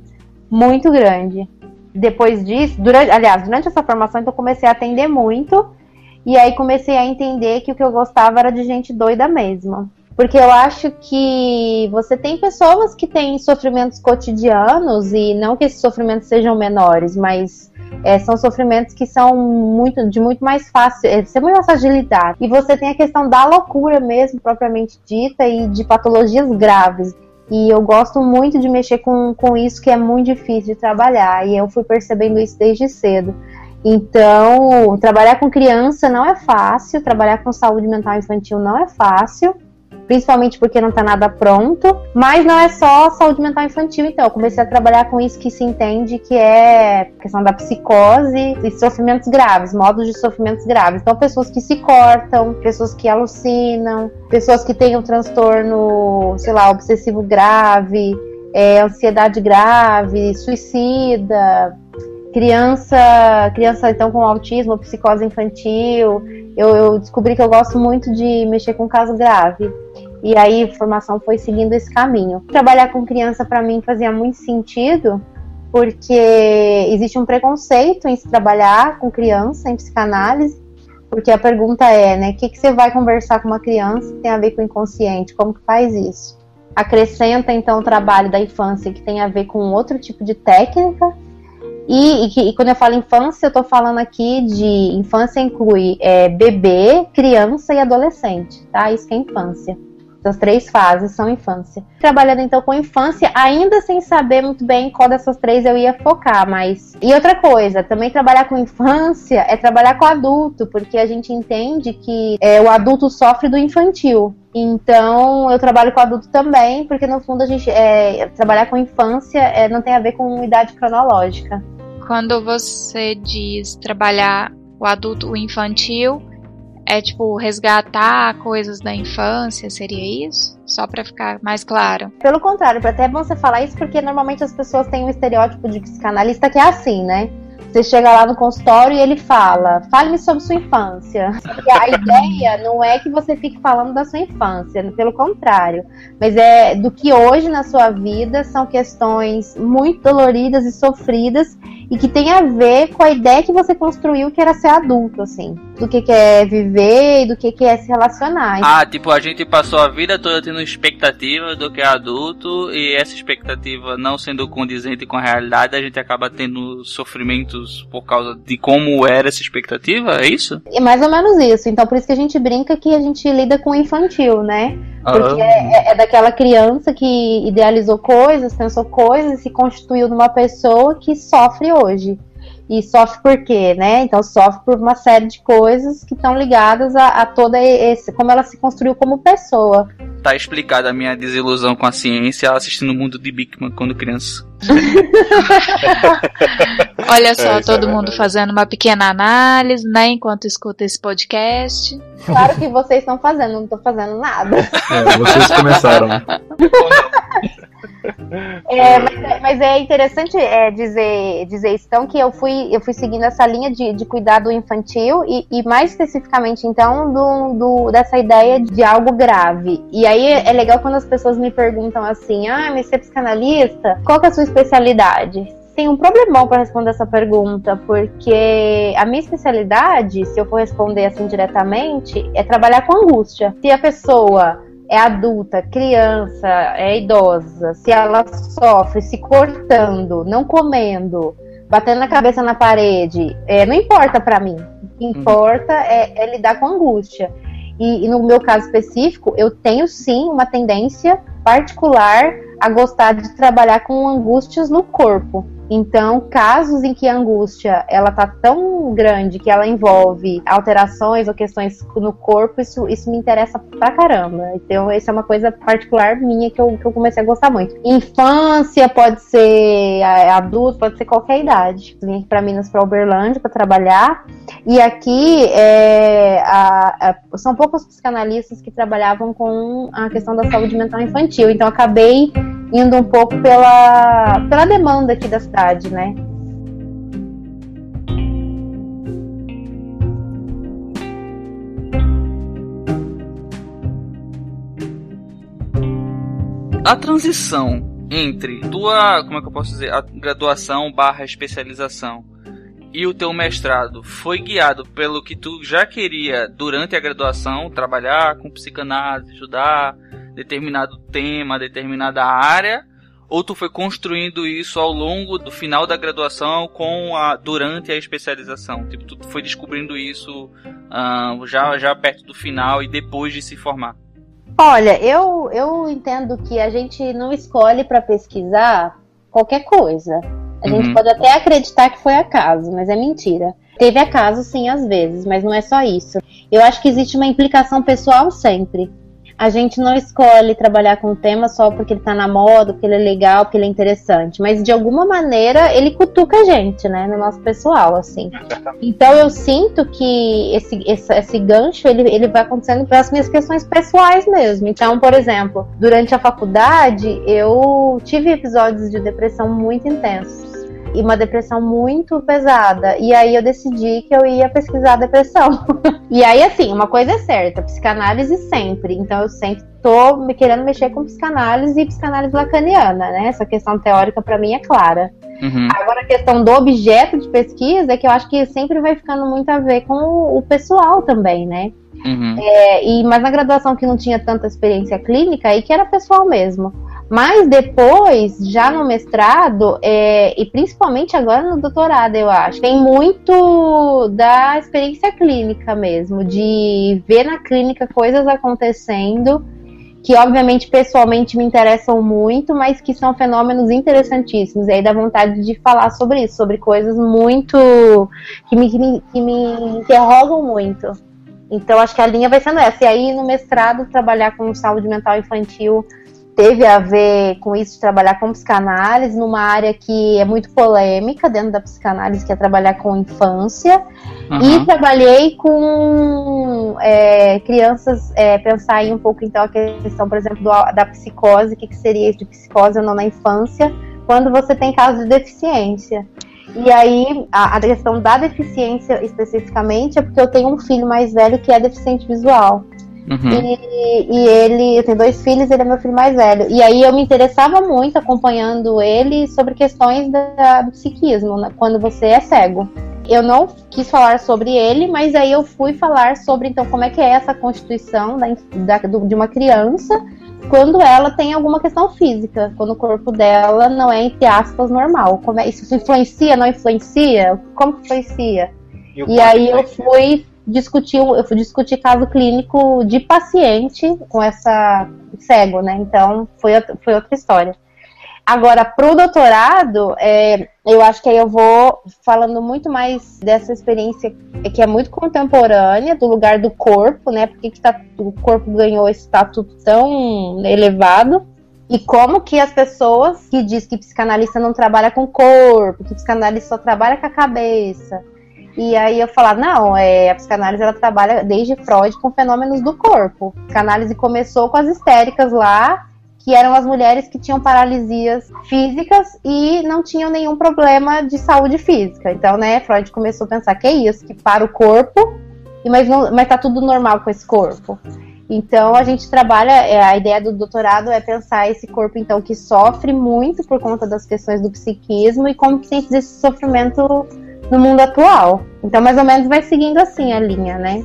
F: muito grande. Depois disso, durante, aliás, durante essa formação então, eu comecei a atender muito e aí comecei a entender que o que eu gostava era de gente doida mesmo. Porque eu acho que você tem pessoas que têm sofrimentos cotidianos e não que esses sofrimentos sejam menores, mas é, são sofrimentos que são muito de muito mais fácil, é, ser muito mais fácil de lidar. E você tem a questão da loucura mesmo, propriamente dita, e de patologias graves. E eu gosto muito de mexer com, com isso que é muito difícil de trabalhar. E eu fui percebendo isso desde cedo. Então, trabalhar com criança não é fácil, trabalhar com saúde mental infantil não é fácil principalmente porque não está nada pronto. Mas não é só saúde mental infantil, então. Eu comecei a trabalhar com isso que se entende que é questão da psicose e sofrimentos graves, modos de sofrimentos graves. Então, pessoas que se cortam, pessoas que alucinam, pessoas que têm um transtorno, sei lá, obsessivo grave, é, ansiedade grave, suicida, criança, criança então com autismo, psicose infantil. Eu, eu, descobri que eu gosto muito de mexer com caso grave. E aí a formação foi seguindo esse caminho. Trabalhar com criança para mim fazia muito sentido, porque existe um preconceito em se trabalhar com criança em psicanálise, porque a pergunta é, né, o que, que você vai conversar com uma criança que tem a ver com o inconsciente? Como que faz isso? Acrescenta então o trabalho da infância que tem a ver com outro tipo de técnica e, e, e, quando eu falo infância, eu estou falando aqui de infância inclui é, bebê, criança e adolescente, tá? Isso que é infância. Essas três fases são infância. Trabalhando então com infância, ainda sem saber muito bem qual dessas três eu ia focar, mas. E outra coisa, também trabalhar com infância é trabalhar com adulto, porque a gente entende que é, o adulto sofre do infantil. Então, eu trabalho com adulto também, porque no fundo a gente é, trabalhar com infância é, não tem a ver com idade cronológica.
E: Quando você diz trabalhar o adulto, o infantil, é tipo resgatar coisas da infância, seria isso? Só para ficar mais claro.
F: Pelo contrário, até é bom você falar isso porque normalmente as pessoas têm um estereótipo de psicanalista que é assim, né? Você chega lá no consultório e ele fala: fale-me sobre sua infância. Porque a ideia não é que você fique falando da sua infância, pelo contrário. Mas é do que hoje na sua vida são questões muito doloridas e sofridas e que tem a ver com a ideia que você construiu que era ser adulto, assim. Do que, que é viver e do que, que é se relacionar.
C: Ah, tipo, a gente passou a vida toda tendo expectativa do que é adulto e essa expectativa não sendo condizente com a realidade, a gente acaba tendo sofrimentos por causa de como era essa expectativa, é isso?
F: É mais ou menos isso. Então, por isso que a gente brinca que a gente lida com o infantil, né? Porque ah. é, é, daquela criança que idealizou coisas, pensou coisas e se constituiu numa pessoa que sofre hoje. E sofre por quê, né? Então sofre por uma série de coisas que estão ligadas a, a toda esse, como ela se construiu como pessoa.
C: Tá explicada a minha desilusão com a ciência assistindo o mundo de Bigman quando criança.
E: Olha só, é, todo é mundo fazendo uma pequena análise, né, enquanto escuta esse podcast.
F: Claro que vocês estão fazendo, não estou fazendo nada.
D: É, vocês começaram.
F: É, mas, é, mas, é interessante é, dizer, dizer isso, então, que eu fui, eu fui seguindo essa linha de, de cuidado infantil e, e mais especificamente, então, do, do, dessa ideia de algo grave. E aí é legal quando as pessoas me perguntam assim, ah, mas você é psicanalista? Qual que é a sua especialidade? tem um problemão para responder essa pergunta, porque a minha especialidade, se eu for responder assim diretamente, é trabalhar com angústia. Se a pessoa é adulta, criança, é idosa, se ela sofre se cortando, não comendo, batendo a cabeça na parede, é, não importa para mim. O que importa é, é lidar com angústia. E, e, no meu caso específico, eu tenho sim uma tendência particular a gostar de trabalhar com angústias no corpo. Então, casos em que a angústia ela tá tão grande que ela envolve alterações ou questões no corpo, isso, isso me interessa pra caramba. Então, essa é uma coisa particular minha que eu, que eu comecei a gostar muito. Infância pode ser adulto, pode ser qualquer idade. Vim pra Minas, pra Uberlândia, para trabalhar. E aqui é, a, a, são poucos psicanalistas que trabalhavam com a questão da saúde mental infantil. Então, acabei indo um pouco pela, pela demanda aqui da cidade, né?
C: A transição entre tua, como é que eu posso dizer, a graduação barra especialização e o teu mestrado foi guiado pelo que tu já queria durante a graduação, trabalhar com psicanálise, estudar determinado tema, determinada área, ou tu foi construindo isso ao longo do final da graduação com a durante a especialização? Tipo, tu foi descobrindo isso uh, já já perto do final e depois de se formar?
F: Olha, eu, eu entendo que a gente não escolhe para pesquisar qualquer coisa. A uhum. gente pode até acreditar que foi acaso, mas é mentira. Teve acaso sim às vezes, mas não é só isso. Eu acho que existe uma implicação pessoal sempre a gente não escolhe trabalhar com o tema só porque ele tá na moda, porque ele é legal, porque ele é interessante, mas de alguma maneira ele cutuca a gente, né, no nosso pessoal, assim. Então eu sinto que esse, esse, esse gancho, ele, ele vai acontecendo pelas minhas questões pessoais mesmo. Então, por exemplo, durante a faculdade, eu tive episódios de depressão muito intensos e uma depressão muito pesada. E aí eu decidi que eu ia pesquisar depressão. e aí, assim, uma coisa é certa, psicanálise sempre. Então eu sempre tô me querendo mexer com psicanálise e psicanálise lacaniana, né? Essa questão teórica para mim é clara. Uhum. Agora a questão do objeto de pesquisa é que eu acho que sempre vai ficando muito a ver com o pessoal também, né? Uhum. É, e, mas na graduação que não tinha tanta experiência clínica, aí que era pessoal mesmo. Mas depois, já no mestrado, é, e principalmente agora no doutorado, eu acho, tem muito da experiência clínica mesmo, de ver na clínica coisas acontecendo que obviamente pessoalmente me interessam muito, mas que são fenômenos interessantíssimos. E aí dá vontade de falar sobre isso, sobre coisas muito que me, que me, que me interrogam muito. Então acho que a linha vai sendo essa. E aí no mestrado trabalhar com saúde mental infantil teve a ver com isso de trabalhar com psicanálise, numa área que é muito polêmica dentro da psicanálise, que é trabalhar com infância. Uhum. E trabalhei com é, crianças, é, pensar aí um pouco então a questão, por exemplo, do, da psicose, o que, que seria isso de psicose ou não na infância, quando você tem casos de deficiência. E aí, a, a, questão da deficiência especificamente é porque eu tenho um filho mais velho que é deficiente visual. Uhum. E, e, ele, eu tenho dois filhos, ele é meu filho mais velho. E aí eu me interessava muito acompanhando ele sobre questões da, do psiquismo, né, quando você é cego. Eu não quis falar sobre ele, mas aí eu fui falar sobre então como é que é essa constituição da, da, do, de uma criança quando ela tem alguma questão física, quando o corpo dela não é, entre aspas, normal. Como é, isso influencia, não influencia? Como que influencia? E, e aí eu fui discutiu, eu fui discutir caso clínico de paciente com essa cego, né? Então foi, foi outra história. Agora, para o doutorado, é, eu acho que aí eu vou falando muito mais dessa experiência que é muito contemporânea, do lugar do corpo, né? Porque que tá, o corpo ganhou esse status tão elevado. E como que as pessoas que diz que psicanalista não trabalha com corpo, que psicanalista só trabalha com a cabeça, e aí eu falar, não, é, a psicanálise ela trabalha desde Freud com fenômenos do corpo. A psicanálise começou com as histéricas lá, que eram as mulheres que tinham paralisias físicas e não tinham nenhum problema de saúde física. Então, né, Freud começou a pensar que é isso, que para o corpo, mas, não, mas tá tudo normal com esse corpo. Então a gente trabalha, é, a ideia do doutorado é pensar esse corpo então que sofre muito por conta das questões do psiquismo e como que tem esse sofrimento no mundo atual. Então, mais ou menos vai seguindo assim a linha, né?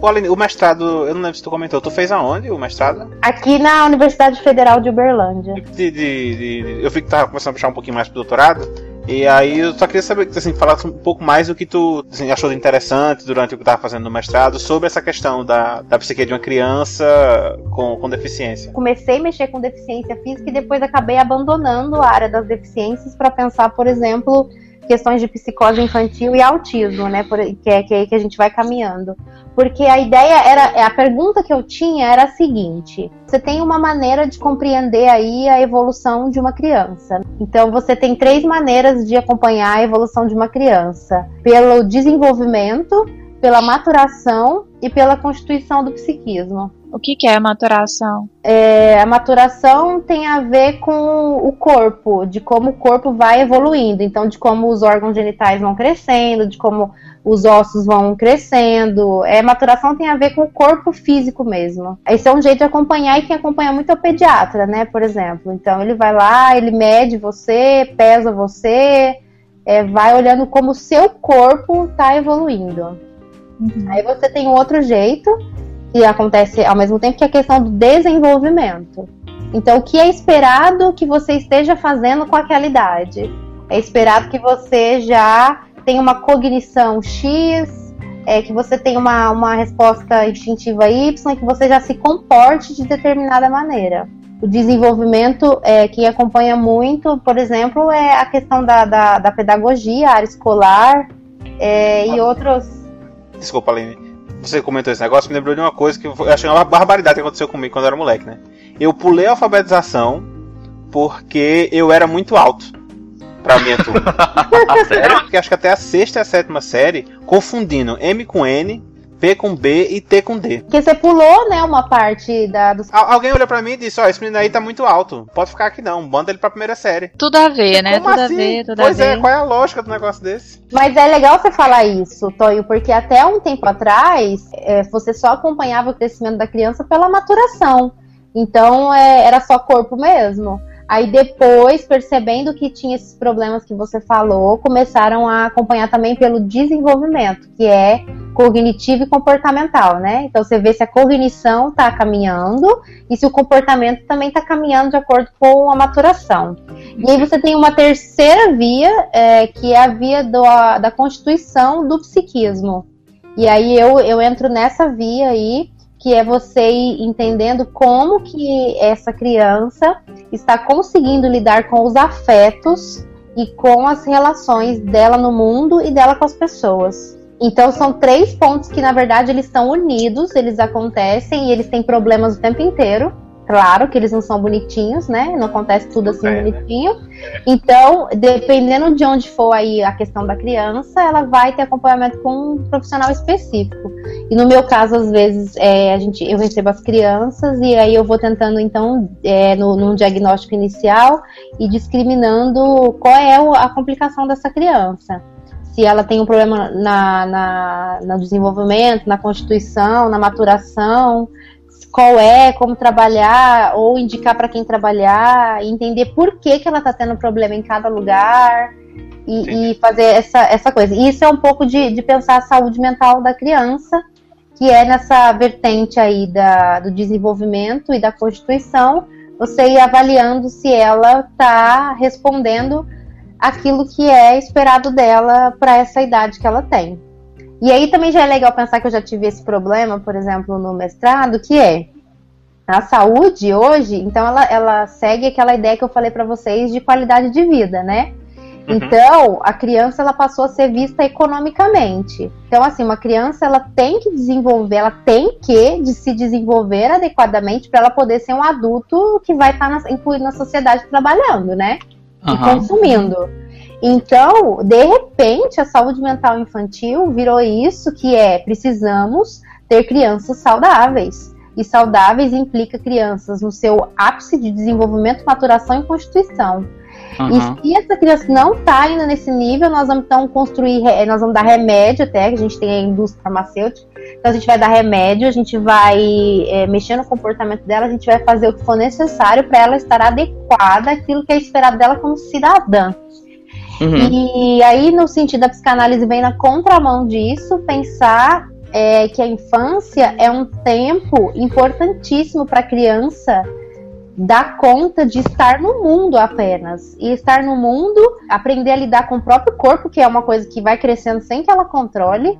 B: Pô, Aline, o mestrado, eu não lembro se tu comentou, tu fez aonde o mestrado?
F: Aqui na Universidade Federal de Uberlândia.
B: De, de, de, eu vi que tava começando a puxar um pouquinho mais pro doutorado. E aí eu só queria saber, assim, falar um pouco mais do que tu assim, achou de interessante durante o que estava fazendo no mestrado sobre essa questão da, da psique de uma criança com, com deficiência.
F: Comecei a mexer com deficiência física e depois acabei abandonando a área das deficiências para pensar, por exemplo, questões de psicose infantil e autismo, né? Por, que é que, é que a gente vai caminhando. Porque a ideia era, a pergunta que eu tinha era a seguinte: você tem uma maneira de compreender aí a evolução de uma criança. Então você tem três maneiras de acompanhar a evolução de uma criança: pelo desenvolvimento, pela maturação e pela constituição do psiquismo.
E: O que, que é a maturação?
F: É, a maturação tem a ver com o corpo, de como o corpo vai evoluindo, então de como os órgãos genitais vão crescendo, de como os ossos vão crescendo. É, maturação tem a ver com o corpo físico mesmo. Esse é um jeito de acompanhar e quem acompanha muito é o pediatra, né, por exemplo. Então ele vai lá, ele mede você, pesa você, é, vai olhando como o seu corpo está evoluindo. Uhum. Aí você tem um outro jeito que acontece ao mesmo tempo, que é a questão do desenvolvimento. Então, o que é esperado que você esteja fazendo com aquela idade? É esperado que você já tenha uma cognição X, é, que você tenha uma, uma resposta instintiva Y, que você já se comporte de determinada maneira. O desenvolvimento é, que acompanha muito, por exemplo, é a questão da, da, da pedagogia, a área escolar é, e outros.
B: Desculpa, Aline você comentou esse negócio, me lembrou de uma coisa que eu achei uma barbaridade que aconteceu comigo quando eu era moleque, né? Eu pulei a alfabetização porque eu era muito alto pra minha turma. Sério? Porque acho que até a sexta e a sétima série, confundindo M com N, P com B e T com D.
F: Porque você pulou, né, uma parte da. Dos...
B: alguém olhou pra mim e disse: Ó, oh, esse menino aí tá muito alto. Pode ficar aqui não. Banda ele pra primeira série.
E: Tudo a ver, né?
B: Como
E: tudo
B: assim?
E: a ver, tudo
B: pois
E: a
B: é,
E: ver.
B: qual é a lógica do negócio desse?
F: Mas é legal você falar isso, Tonho, porque até um tempo atrás é, você só acompanhava o crescimento da criança pela maturação. Então é, era só corpo mesmo. Aí depois, percebendo que tinha esses problemas que você falou, começaram a acompanhar também pelo desenvolvimento, que é cognitivo e comportamental, né? Então você vê se a cognição está caminhando e se o comportamento também está caminhando de acordo com a maturação. E aí você tem uma terceira via, é, que é a via do, a, da constituição do psiquismo. E aí eu, eu entro nessa via aí, que é você ir entendendo como que essa criança está conseguindo lidar com os afetos e com as relações dela no mundo e dela com as pessoas. Então são três pontos que na verdade eles estão unidos, eles acontecem e eles têm problemas o tempo inteiro. Claro que eles não são bonitinhos, né? Não acontece tudo assim é, bonitinho. Né? Então, dependendo de onde for aí a questão da criança, ela vai ter acompanhamento com um profissional específico. E no meu caso, às vezes, é, a gente, eu recebo as crianças e aí eu vou tentando, então, é, no, num diagnóstico inicial e discriminando qual é a complicação dessa criança se ela tem um problema na, na, no desenvolvimento, na constituição, na maturação, qual é, como trabalhar, ou indicar para quem trabalhar, entender por que, que ela está tendo problema em cada lugar e, e, fazer essa, essa coisa. E isso é um pouco de, de pensar a saúde mental da criança, que é nessa vertente aí da, do desenvolvimento e da constituição, você ir avaliando se ela está respondendo aquilo que é esperado dela para essa idade que ela tem. E aí também já é legal pensar que eu já tive esse problema, por exemplo, no mestrado, que é a saúde hoje, então ela, ela segue aquela ideia que eu falei para vocês de qualidade de vida, né? Uhum. Então, a criança ela passou a ser vista economicamente. Então, assim, uma criança ela tem que desenvolver, ela tem que de se desenvolver adequadamente para ela poder ser um adulto que vai estar tá incluído na sociedade trabalhando, né? Uhum. E consumindo. Então, de repente, a saúde mental infantil virou isso que é precisamos ter crianças saudáveis. E saudáveis implica crianças no seu ápice de desenvolvimento, maturação e constituição. Uhum. E se essa criança não está ainda nesse nível, nós vamos então construir, nós vamos dar remédio até, que a gente tem a indústria farmacêutica. Então a gente vai dar remédio, a gente vai é, mexer no comportamento dela, a gente vai fazer o que for necessário para ela estar adequada àquilo que é esperado dela como cidadã. Uhum. E aí, no sentido da psicanálise, vem na contramão disso, pensar é, que a infância é um tempo importantíssimo para a criança dar conta de estar no mundo apenas. E estar no mundo, aprender a lidar com o próprio corpo, que é uma coisa que vai crescendo sem que ela controle,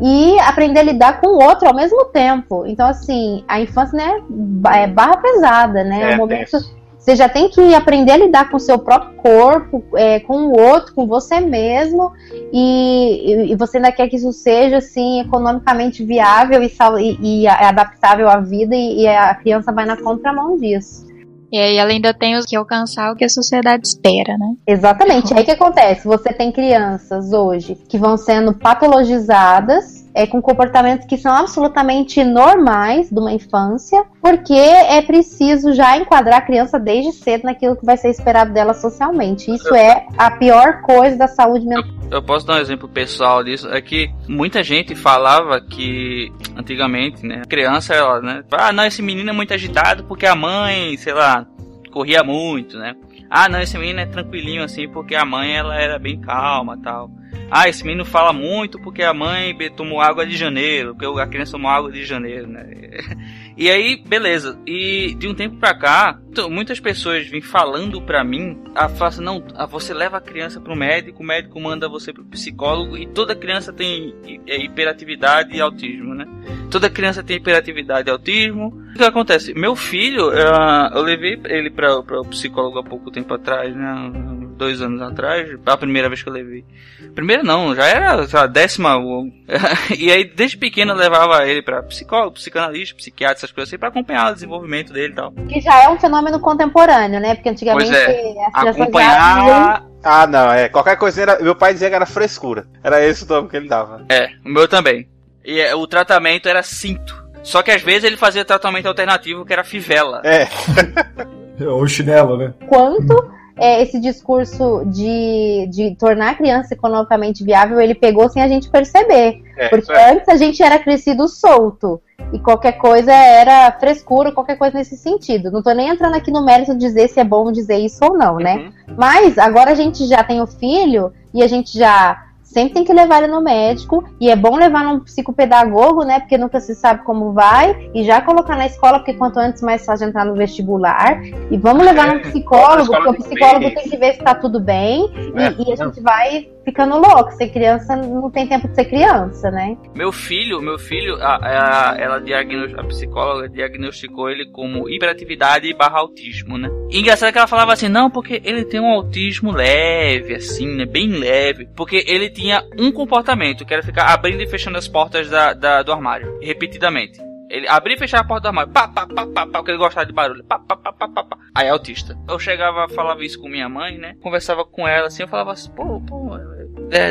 F: e aprender a lidar com o outro ao mesmo tempo. Então, assim, a infância né, é barra pesada, né? É, é um momento você já tem que aprender a lidar com o seu próprio corpo, é, com o outro, com você mesmo, e, e, você ainda quer que isso seja assim economicamente viável e, e, e adaptável à vida, e, e a criança vai na contramão disso.
E: E aí ela ainda tem que alcançar o que a sociedade espera, né?
F: Exatamente. Aí o que acontece? Você tem crianças hoje que vão sendo patologizadas é, com comportamentos que são absolutamente normais de uma infância, porque é preciso já enquadrar a criança desde cedo naquilo que vai ser esperado dela socialmente. Isso é a pior coisa da saúde mental.
C: Eu posso dar um exemplo pessoal disso, é que muita gente falava que antigamente, né, criança ela, né, ah, não, esse menino é muito agitado porque a mãe, sei lá, corria muito, né? Ah, não, esse menino é tranquilinho assim porque a mãe ela era bem calma, tal. Ah, esse menino fala muito porque a mãe tomou água de janeiro, porque a criança tomou água de janeiro, né? E aí, beleza. E de um tempo pra cá, muitas pessoas vêm falando pra mim, a fala não, a você leva a criança pro médico, o médico manda você pro psicólogo e toda criança tem é, hiperatividade e autismo, né? Toda criança tem hiperatividade e autismo. O que acontece? Meu filho, eu levei ele para o psicólogo há pouco tempo atrás, né? Dois anos atrás, a primeira vez que eu levei. Primeiro não, já era a décima. e aí, desde pequeno, eu levava ele para psicólogo, psicanalista, psiquiatra, essas coisas assim, para acompanhar o desenvolvimento dele e tal.
F: Que já é um fenômeno contemporâneo, né? Porque antigamente pois
C: é, acompanhar.
B: Ah, não, é. Qualquer coisinha era. Meu pai dizia que era frescura. Era esse o nome que ele dava.
C: É, o meu também. E é, o tratamento era cinto. Só que às vezes ele fazia tratamento alternativo que era fivela.
B: É.
D: Ou chinelo, né?
F: Quanto é, esse discurso de, de tornar a criança economicamente viável, ele pegou sem a gente perceber. É, Porque é. antes a gente era crescido solto. E qualquer coisa era frescura, qualquer coisa nesse sentido. Não tô nem entrando aqui no mérito de dizer se é bom dizer isso ou não, né? Uhum. Mas agora a gente já tem o filho e a gente já sempre tem que levar ele no médico e é bom levar num psicopedagogo, né? Porque nunca se sabe como vai e já colocar na escola, porque quanto antes mais fácil entrar no vestibular. E vamos levar é, num psicólogo, porque o psicólogo tem que ver se tá tudo bem é, e, e, a gente vai ficando louca. Ser criança não tem tempo de ser criança, né?
C: Meu filho, meu filho, a, a, ela diagnosticou, a psicóloga diagnosticou ele como hiperatividade barra autismo, né? E engraçado que ela falava assim, não, porque ele tem um autismo leve, assim, né? Bem leve. Porque ele tinha um comportamento, que era ficar abrindo e fechando as portas da, da do armário, repetidamente. Ele abria e fechava a porta do armário. Pá, pá, pá, pá, pá, porque ele gostava de barulho. Pá, pá, pá, pá, pá, pá. Aí é autista. Eu chegava, falava isso com minha mãe, né? Conversava com ela assim, eu falava assim, pô, pô,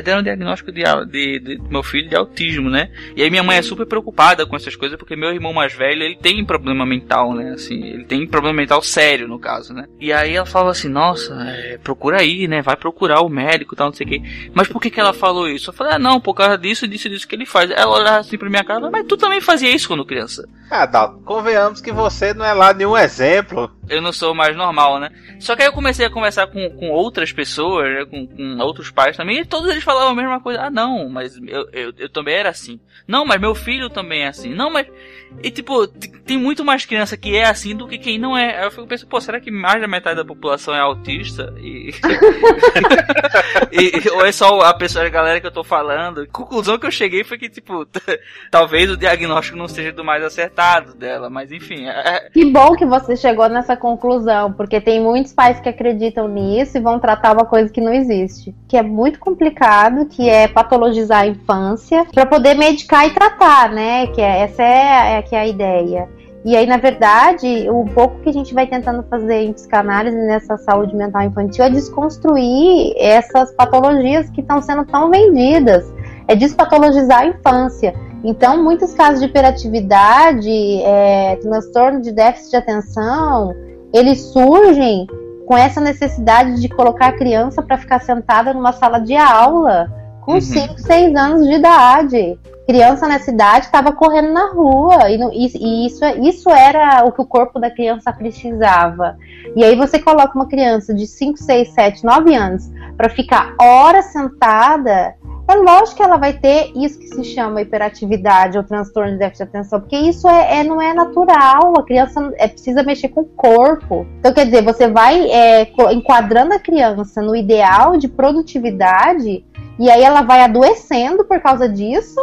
C: deram um diagnóstico de, de, de, meu filho de autismo, né? E aí minha mãe é super preocupada com essas coisas, porque meu irmão mais velho, ele tem problema mental, né? Assim, ele tem problema mental sério, no caso, né? E aí ela falava assim, nossa, é, procura aí, né? Vai procurar o médico e tal, não sei o quê. Mas por que que ela falou isso? Eu falei, ah, não, por causa disso, disso, disso que ele faz. Ela olhava assim pra minha cara, mas tu também fazia isso quando criança.
B: Ah, Dalton, convenhamos que você não é lá nenhum exemplo.
C: Eu não sou mais normal, né? Só que aí eu comecei a conversar com, com outras pessoas, né? com, com outros pais também, e todos eles falavam a mesma coisa. Ah, não, mas eu, eu, eu também era assim. Não, mas meu filho também é assim. Não, mas. E tipo, tem muito mais criança que é assim do que quem não é. Aí eu fico pensando, pô, será que mais da metade da população é autista? E. e ou é só a pessoa, a galera que eu tô falando? Conclusão que eu cheguei foi que, tipo, talvez o diagnóstico não seja do mais acertado dela, mas enfim. É...
F: Que bom que você chegou nessa conclusão, porque tem muitos pais que acreditam nisso e vão tratar uma coisa que não existe. Que é muito complicado, que é patologizar a infância para poder medicar e tratar, né? Que é, essa é, é, que é a ideia. E aí, na verdade, o pouco que a gente vai tentando fazer em psicanálise nessa saúde mental infantil é desconstruir essas patologias que estão sendo tão vendidas. É despatologizar a infância. Então, muitos casos de hiperatividade, é, transtorno de déficit de atenção, eles surgem com essa necessidade de colocar a criança para ficar sentada numa sala de aula com 5, uhum. 6 anos de idade. Criança nessa idade estava correndo na rua e, e, isso, isso era o que o corpo da criança precisava. E aí você coloca uma criança de 5, 6, 7, 9 anos para ficar horas sentada é lógico que ela vai ter isso que se chama hiperatividade ou transtorno de déficit de atenção, porque isso é, é não é natural. A criança é, precisa mexer com o corpo. Então, quer dizer, você vai é, enquadrando a criança no ideal de produtividade e aí ela vai adoecendo por causa disso.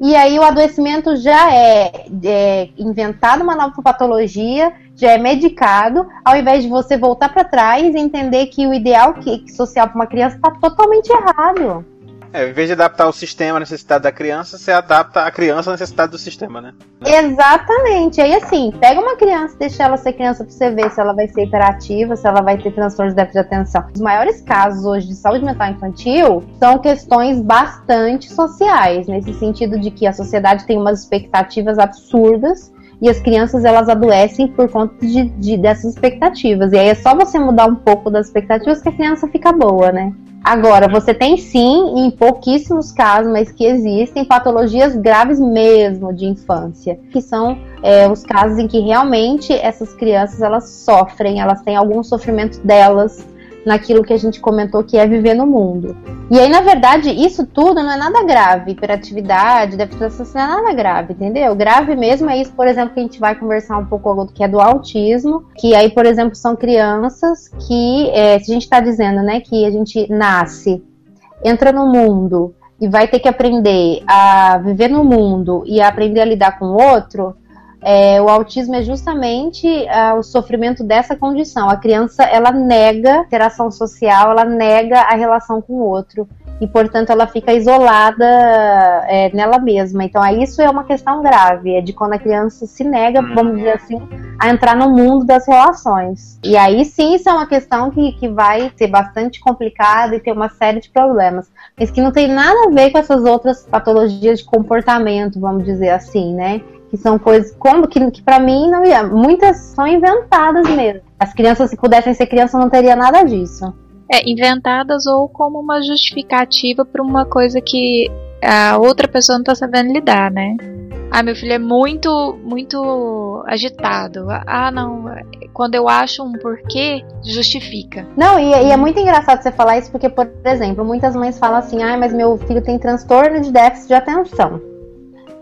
F: E aí o adoecimento já é, é inventado uma nova patologia, já é medicado, ao invés de você voltar para trás e entender que o ideal que, social para uma criança está totalmente errado.
B: É, em vez de adaptar o sistema à necessidade da criança, você adapta a criança à necessidade do sistema, né?
F: Exatamente. Aí assim, pega uma criança, deixa ela ser criança pra você ver se ela vai ser hiperativa, se ela vai ter transtorno de déficit de atenção. Os maiores casos hoje de saúde mental infantil são questões bastante sociais, nesse sentido de que a sociedade tem umas expectativas absurdas e as crianças elas adoecem por conta de, de, dessas expectativas. E aí é só você mudar um pouco das expectativas que a criança fica boa, né? Agora, você tem sim, em pouquíssimos casos, mas que existem patologias graves mesmo de infância, que são é, os casos em que realmente essas crianças elas sofrem, elas têm algum sofrimento delas naquilo que a gente comentou que é viver no mundo. E aí, na verdade, isso tudo não é nada grave. Hiperatividade, deficiência não é nada grave, entendeu? Grave mesmo é isso, por exemplo, que a gente vai conversar um pouco do que é do autismo, que aí, por exemplo, são crianças que, é, se a gente está dizendo, né, que a gente nasce, entra no mundo e vai ter que aprender a viver no mundo e a aprender a lidar com o outro, é, o autismo é justamente uh, o sofrimento dessa condição. A criança ela nega a interação social, ela nega a relação com o outro e, portanto, ela fica isolada é, nela mesma. Então, aí isso é uma questão grave, é de quando a criança se nega, uhum. vamos dizer assim, a entrar no mundo das relações. E aí sim, isso é uma questão que, que vai ser bastante complicada e ter uma série de problemas, mas que não tem nada a ver com essas outras patologias de comportamento, vamos dizer assim, né? Que são coisas como que, que para mim não ia. Muitas são inventadas mesmo. As crianças, se pudessem ser crianças, não teria nada disso.
E: É, inventadas ou como uma justificativa para uma coisa que a outra pessoa não tá sabendo lidar, né? Ah, meu filho é muito, muito agitado. Ah, não. Quando eu acho um porquê, justifica.
F: Não, e, e, é muito engraçado você falar isso, porque, por exemplo, muitas mães falam assim: ah, mas meu filho tem transtorno de déficit de atenção.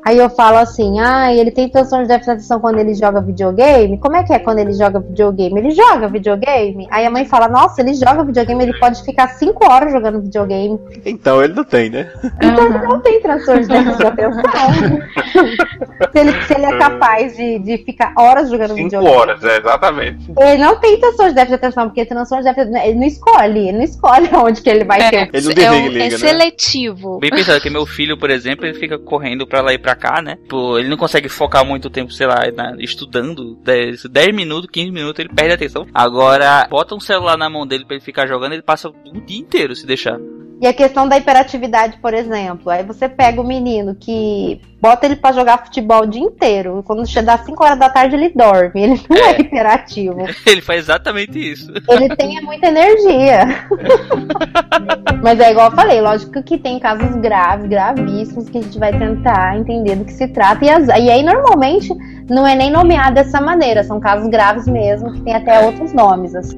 F: Aí eu falo assim, ah, ele tem transtorno de déficit de atenção quando ele joga videogame? Como é que é quando ele joga videogame? Ele joga videogame? Aí a mãe fala, nossa, ele joga videogame, ele pode ficar 5 horas jogando videogame.
B: Então ele não tem, né?
F: Então ele não tem transtorno de déficit de atenção. se, ele, se ele é capaz de, de ficar horas jogando
B: Cinco
F: videogame.
B: horas, é, exatamente.
F: Ele não tem transtorno de déficit de atenção, porque transtorno de déficit ele não escolhe, ele não escolhe onde que ele vai
E: É,
F: ter.
B: Ele não
E: é,
B: liga,
E: é
B: né?
E: seletivo.
C: Bem pensado, que meu filho, por exemplo, ele fica correndo pra lá e pra cá, né? Ele não consegue focar muito tempo, sei lá, na- estudando. 10, 10 minutos, 15 minutos, ele perde a atenção. Agora, bota um celular na mão dele pra ele ficar jogando, ele passa o dia inteiro se deixar.
F: E a questão da hiperatividade, por exemplo, aí você pega o menino que bota ele pra jogar futebol o dia inteiro, quando chegar às 5 horas da tarde ele dorme, ele não é,
C: É.
F: hiperativo,
C: Ele faz exatamente isso.
F: ele tem é muita energia. Mas é igual eu falei, lógico que tem casos graves, gravíssimos, que a gente vai tentar entender do que se trata. E, as- e aí, normalmente, não é nem nomeado dessa maneira, são casos graves mesmo, que tem até outros nomes. Assim.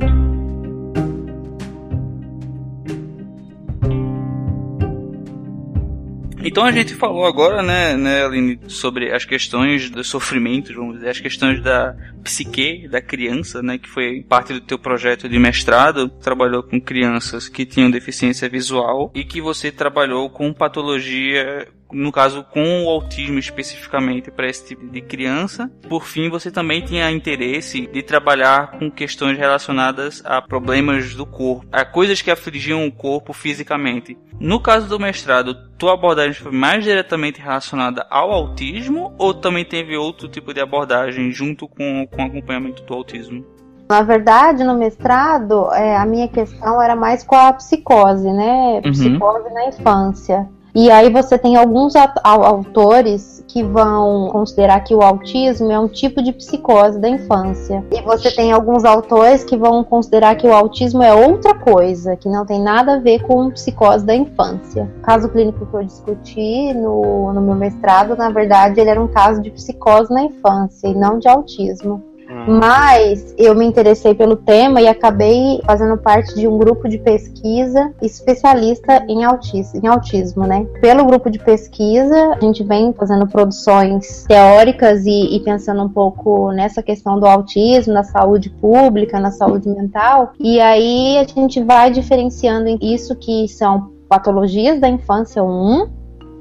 C: Então a gente falou agora, né, né, Aline, sobre as questões dos sofrimentos, vamos dizer, as questões da psique da criança, né, que foi parte do teu projeto de mestrado, trabalhou com crianças que tinham deficiência visual e que você trabalhou com patologia no caso com o autismo especificamente para esse tipo de criança. Por fim, você também tinha interesse de trabalhar com questões relacionadas a problemas do corpo, a coisas que afligiam o corpo fisicamente. No caso do mestrado, tua abordagem foi mais diretamente relacionada ao autismo ou também teve outro tipo de abordagem junto com, com o acompanhamento do autismo?
F: Na verdade, no mestrado, é, a minha questão era mais com a psicose, né?
C: Uhum.
F: Psicose na infância. E aí você tem alguns autores que vão considerar que o autismo é um tipo de psicose da infância. E você tem alguns autores que vão considerar que o autismo é outra coisa, que não tem nada a ver com psicose da infância. O caso clínico que eu discuti no, no meu mestrado, na verdade, ele era um caso de psicose na infância e não de autismo. Mas eu me interessei pelo tema e acabei fazendo parte de um grupo de pesquisa especialista em autismo, em autismo, né? Pelo grupo de pesquisa, a gente vem fazendo produções teóricas e, e pensando um pouco nessa questão do autismo, na saúde pública, na saúde mental. E aí a gente vai diferenciando isso que são patologias da infância, um,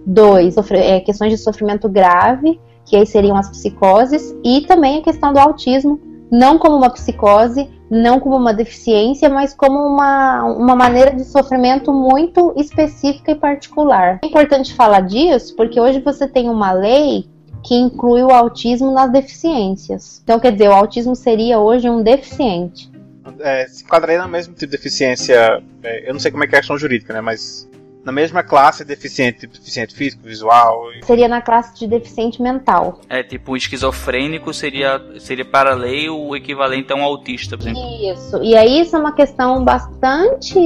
F: dois, sofre- é, questões de sofrimento grave que aí seriam as psicoses, e também a questão do autismo, não como uma psicose, não como uma deficiência, mas como uma, uma maneira de sofrimento muito específica e particular. É importante falar disso porque hoje você tem uma lei que inclui o autismo nas deficiências. Então, quer dizer, o autismo seria hoje um deficiente.
B: É, se enquadraria na mesma tipo de deficiência. é, eu não sei como é que é a questão jurídica, né? Mas na mesma classe deficiente, deficiente físico, visual.
F: Seria na classe de deficiente mental.
C: É tipo, o esquizofrênico seria, seria para a lei o equivalente a um autista, por exemplo.
F: Isso. E aí isso é uma questão bastante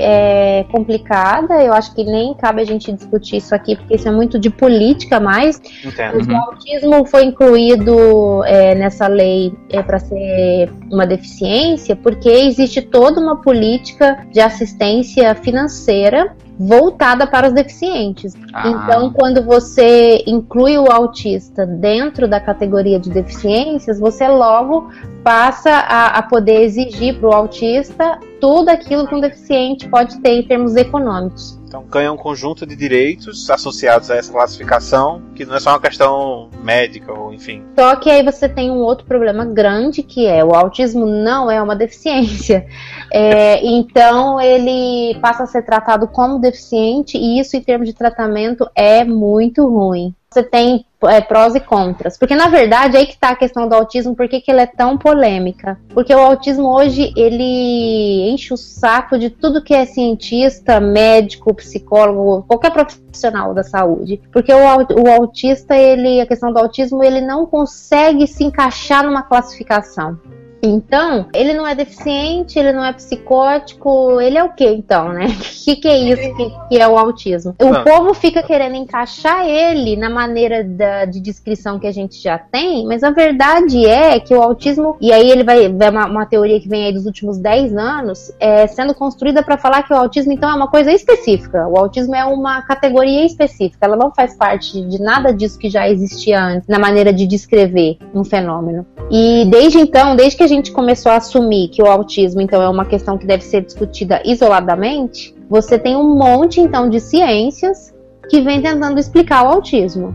F: é, complicada. Eu acho que nem cabe a gente discutir isso aqui, porque isso é muito de política mais.
B: Entendo.
F: Mas o autismo foi incluído é, nessa lei é, para ser uma deficiência, porque existe toda uma política de assistência financeira voltada para os deficientes.
C: Ah.
F: Então, quando você inclui o autista dentro da categoria de deficiências, você logo passa a, a poder exigir para o autista tudo aquilo que um deficiente pode ter em termos econômicos.
B: Então ganha um conjunto de direitos associados a essa classificação, que não é só uma questão médica, ou enfim.
F: Só que aí você tem um outro problema grande que é o autismo não é uma deficiência. É, então ele passa a ser tratado como deficiente e isso em termos de tratamento é muito ruim. Você tem é, prós e contras. Porque na verdade aí que está a questão do autismo, por que, ele é tão polêmica? Porque o autismo hoje ele enche o saco de tudo que é cientista, médico, psicólogo, qualquer profissional da saúde. Porque o, o autista, ele, a questão do autismo, ele não consegue se encaixar numa classificação. Então, ele não é deficiente, ele não é psicótico, ele é o que então, né? O que, que, é isso que, que, é o autismo? O não. povo fica querendo encaixar ele na maneira da, de descrição que a gente já tem, mas a verdade é que o autismo, e aí ele vai, vai uma, uma teoria que vem aí dos últimos 10 anos, é sendo construída para falar que o autismo então é uma coisa específica. O autismo é uma categoria específica, ela não faz parte de nada disso que já existia antes, na maneira de descrever um fenômeno. E desde então, desde que a gente começou a assumir que o autismo então é uma questão que deve ser discutida isoladamente, você tem um monte, então, de ciências que vem tentando explicar o autismo.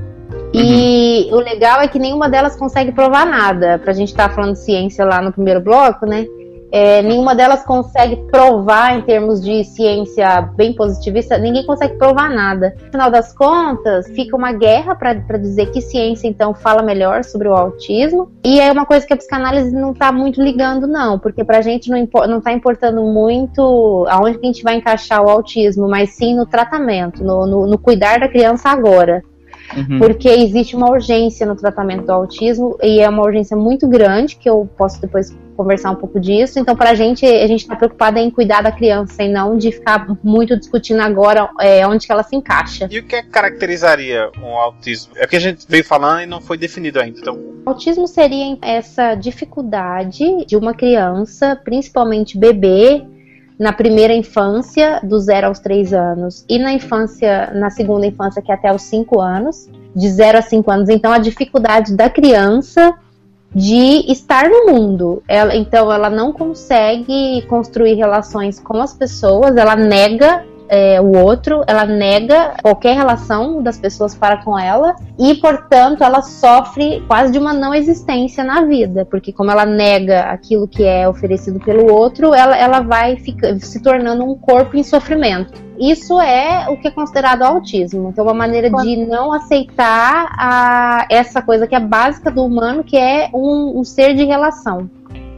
F: E uhum. o legal é que nenhuma delas consegue provar nada. Pra gente estar tá falando de ciência lá no primeiro bloco, né? É, nenhuma delas consegue provar em termos de ciência bem positivista, ninguém consegue provar nada. No final das contas, fica uma guerra para dizer que ciência então fala melhor sobre o autismo. E é uma coisa que a psicanálise não está muito ligando, não, porque para a gente não, não tá importando muito aonde que a gente vai encaixar o autismo, mas sim no tratamento, no, no, no cuidar da criança agora. Uhum. Porque existe uma urgência no tratamento do autismo e é uma urgência muito grande, que eu posso depois conversar um pouco disso. Então, para a gente, a gente está preocupada em cuidar da criança e não de ficar muito discutindo agora é, onde que ela se encaixa.
B: E o que é caracterizaria um autismo? É o que a gente veio falando e não foi definido ainda. Então...
F: Autismo seria essa dificuldade de uma criança, principalmente bebê, na primeira infância, do zero aos três anos, e na infância, na segunda infância, que é até os cinco anos, de zero a cinco anos. Então, a dificuldade da criança de estar no mundo. Ela, então, ela não consegue construir relações com as pessoas, ela nega é, o outro, ela nega qualquer relação das pessoas para com ela e, portanto, ela sofre quase de uma não existência na vida, porque como ela nega aquilo que é oferecido pelo outro, ela, ela vai fica, se tornando um corpo em sofrimento. Isso é o que é considerado autismo. Então, uma maneira de não aceitar a, essa coisa que é básica do humano, que é um, um ser de relação.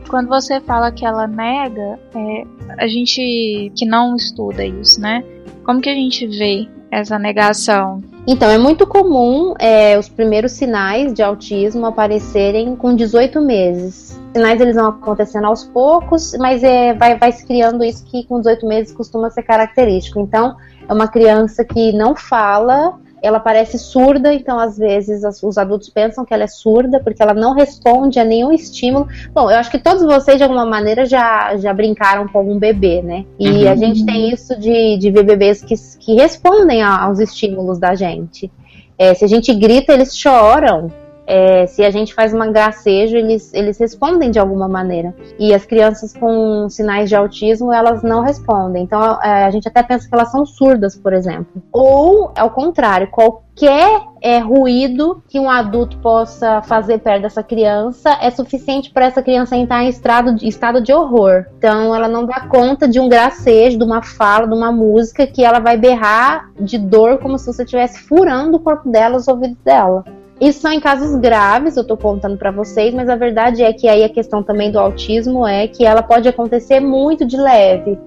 E: Quando você fala que ela nega, é, a gente que não estuda isso, né? Como que a gente vê essa negação?
F: Então, é muito comum é, os primeiros sinais de autismo aparecerem com 18 meses. Os sinais eles vão acontecendo aos poucos, mas é, vai, vai se criando isso que com 18 meses costuma ser característico. Então, é uma criança que não fala, ela parece surda, então às vezes os adultos pensam que ela é surda porque ela não responde a nenhum estímulo. Bom, eu acho que todos vocês de alguma maneira já, já brincaram com algum bebê, né? E uhum. a gente tem isso de, de ver bebês que, que respondem aos estímulos da gente. É, se a gente grita, eles choram é, se a gente faz uma gracejo, eles, eles respondem de alguma maneira. E as crianças com sinais de autismo, elas não respondem. Então, é, a gente até pensa que elas são surdas, por exemplo. Ou, ao contrário, qualquer é, ruído que um adulto possa fazer perto dessa criança é suficiente para essa criança entrar em estado de, estado de horror. Então, ela não dá conta de um gracejo, de uma fala, de uma música que ela vai berrar de dor como se você estivesse furando o corpo dela, os ouvidos dela. Isso são em casos graves, eu tô contando para vocês, mas a verdade é que aí a questão também do autismo é que ela pode acontecer muito de leve.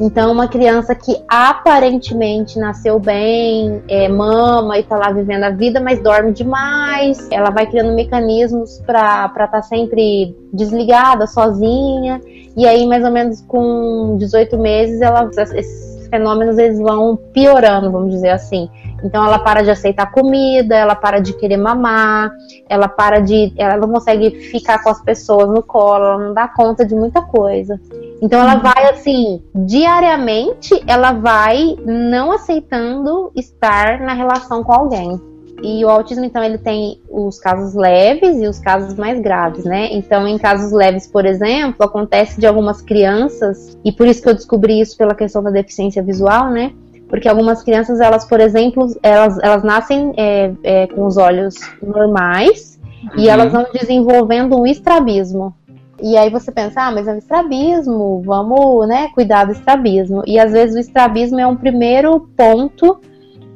F: Então, uma criança que aparentemente nasceu bem, é, mama e tá lá vivendo a vida, mas dorme demais, ela vai criando mecanismos para estar tá sempre desligada, sozinha, e aí, mais ou menos com 18 meses, ela, esses fenômenos eles vão piorando, vamos dizer assim. Então ela para de aceitar comida, ela para de querer mamar, ela para de. Ela não consegue ficar com as pessoas no colo, ela não dá conta de muita coisa. Então ela vai assim, diariamente ela vai não aceitando estar na relação com alguém. E o autismo, então, ele tem os casos leves e os casos mais graves, né? Então, em casos leves, por exemplo, acontece de algumas crianças, e por isso que eu descobri isso pela questão da deficiência visual, né? Porque algumas crianças, elas, por exemplo, elas, elas nascem é, é, com os olhos normais uhum. e elas vão desenvolvendo um estrabismo. E aí você pensa, ah, mas é um estrabismo, vamos, né, cuidar do estrabismo. E às vezes o estrabismo é um primeiro ponto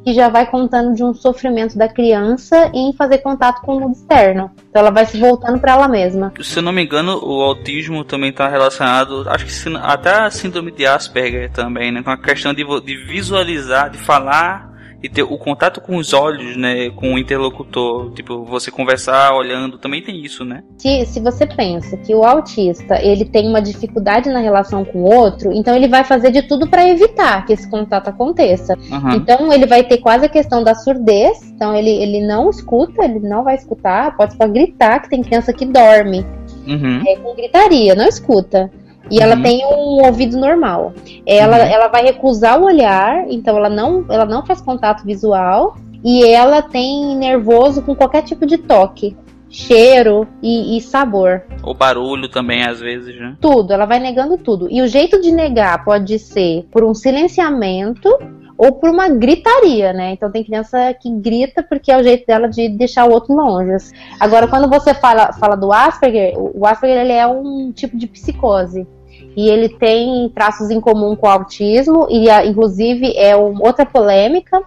F: que já vai contando de um sofrimento da criança em fazer contato com o mundo externo. Então ela vai se voltando para ela mesma.
C: Se eu não me engano, o autismo também está relacionado, acho que até a síndrome de Asperger também, né? Com a questão de, de visualizar, de falar e ter o contato com os olhos, né, com o interlocutor, tipo, você conversar olhando, também tem isso, né?
F: Se, se você pensa que o autista, ele tem uma dificuldade na relação com o outro, então ele vai fazer de tudo para evitar que esse contato aconteça. Uhum. Então ele vai ter quase a questão da surdez, então ele, ele não escuta, ele não vai escutar, pode só gritar, que tem criança que dorme. Uhum. É, com gritaria, não escuta. E uhum. ela tem um ouvido normal. Ela, uhum. ela vai recusar o olhar, então ela não, ela não faz contato visual. E ela tem nervoso com qualquer tipo de toque cheiro e, e, sabor.
C: O barulho também, às vezes, né?
F: Tudo, ela vai negando tudo. E o jeito de negar pode ser por um silenciamento ou por uma gritaria, né? Então tem criança que grita porque é o jeito dela de deixar o outro longe. Agora, quando você fala, fala do Asperger, o Asperger ele é um tipo de psicose e ele tem traços em comum com o autismo e inclusive é um, outra polêmica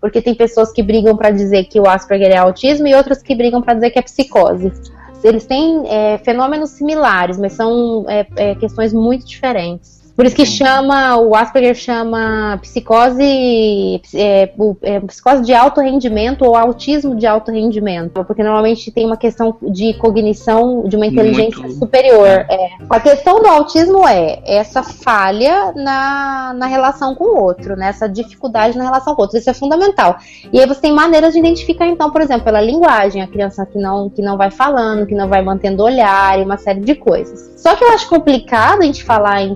F: porque tem pessoas que brigam para dizer que o Asperger é autismo e outras que brigam para dizer que é psicose. Eles têm é, fenômenos similares, mas são é, é, questões muito diferentes. Por isso que chama, o Asperger chama psicose, é, é, psicose de alto rendimento ou autismo de alto rendimento, porque normalmente tem uma questão de cognição, de uma inteligência Muito... superior. É. A questão do autismo é essa falha na, na relação com o outro, né? essa dificuldade na relação com o outro, isso é fundamental. E aí você tem maneiras de identificar, então, por exemplo, pela linguagem, a criança que não, que não vai falando, que não vai mantendo olhar e uma série de coisas. Só que eu acho complicado a gente falar em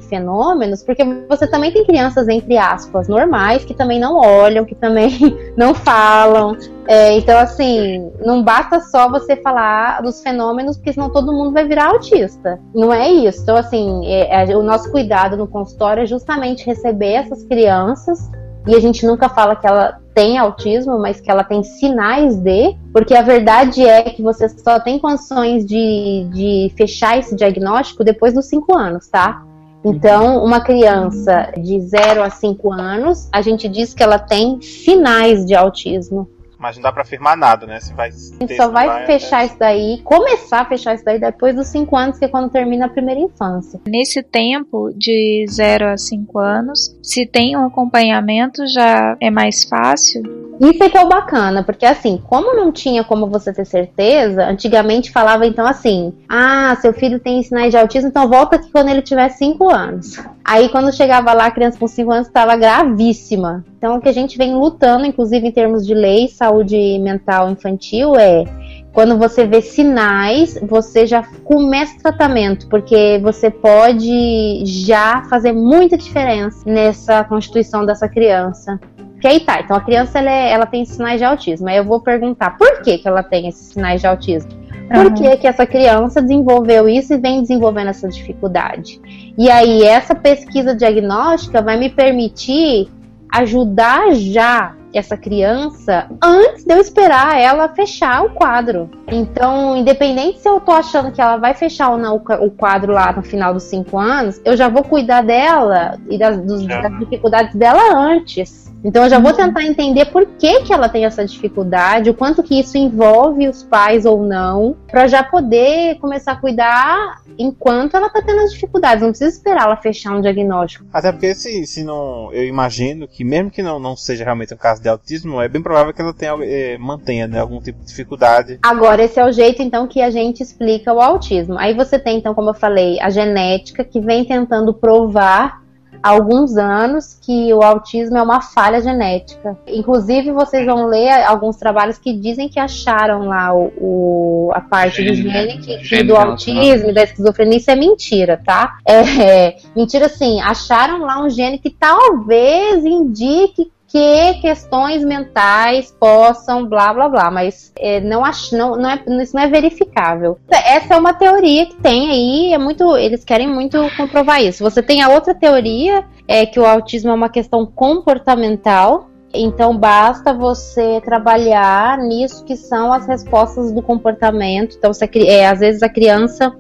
F: fenômenos, porque você também tem crianças, entre aspas, normais, que também não olham, que também não falam. É, então, assim, não basta só você falar dos fenômenos, porque senão todo mundo vai virar autista. Não é isso. Então, assim, é, é, o nosso cuidado no consultório é justamente receber essas crianças e a gente nunca fala que ela tem autismo, mas que ela tem sinais de, porque a verdade é que você só tem condições de, de fechar esse diagnóstico depois dos 5 anos, tá? Então, uma criança de 0 a 5 anos, a gente diz que ela tem sinais de autismo.
B: Mas não dá para afirmar nada, né? Você vai
F: a gente só vai, vai fechar isso daí, começar a fechar isso daí depois dos 5 anos, que é quando termina a primeira infância.
E: Nesse tempo de 0 a 5 anos, se tem um acompanhamento já é mais fácil?
F: Isso é que é o bacana, porque assim, como não tinha como você ter certeza, antigamente falava então assim: ah, seu filho tem sinais de autismo, então volta aqui quando ele tiver 5 anos. Aí quando chegava lá, a criança com 5 anos estava gravíssima. Então o que a gente vem lutando, inclusive em termos de lei, saúde mental infantil, é quando você vê sinais, você já começa o tratamento, porque você pode já fazer muita diferença nessa constituição dessa criança. Que aí tá, então a criança ela, é, ela tem sinais de autismo. Aí eu vou perguntar por que, que ela tem esses sinais de autismo? Por uhum. que, que essa criança desenvolveu isso e vem desenvolvendo essa dificuldade? E aí, essa pesquisa diagnóstica vai me permitir ajudar já essa criança antes de eu esperar ela fechar o quadro. Então, independente se eu tô achando que ela vai fechar ou não o quadro lá no final dos cinco anos, eu já vou cuidar dela e das, dos, das dificuldades dela antes. Então eu já vou uhum. tentar entender por que, que ela tem essa dificuldade, o quanto que isso envolve os pais ou não, para já poder começar a cuidar enquanto ela tá tendo as dificuldades. Não precisa esperar ela fechar um diagnóstico.
B: Até porque se, se não. Eu imagino que mesmo que não, não seja realmente um caso de autismo, é bem provável que ela tenha, é, mantenha né, algum tipo de dificuldade.
F: Agora, esse é o jeito então que a gente explica o autismo. Aí você tem, então, como eu falei, a genética que vem tentando provar há alguns anos que o autismo é uma falha genética. Inclusive, vocês vão ler alguns trabalhos que dizem que acharam lá o, o a parte do gene que, que do autismo e da esquizofrenia. Isso é mentira, tá? É, é, mentira assim, acharam lá um gene que talvez indique que questões mentais possam blá blá blá, mas é, não acho, não, não é, isso não é verificável. Essa é uma teoria que tem aí, é muito, eles querem muito comprovar isso. Você tem a outra teoria, é que o autismo é uma questão comportamental, então basta você trabalhar nisso que são as respostas do comportamento. Então, você, é, às vezes a criança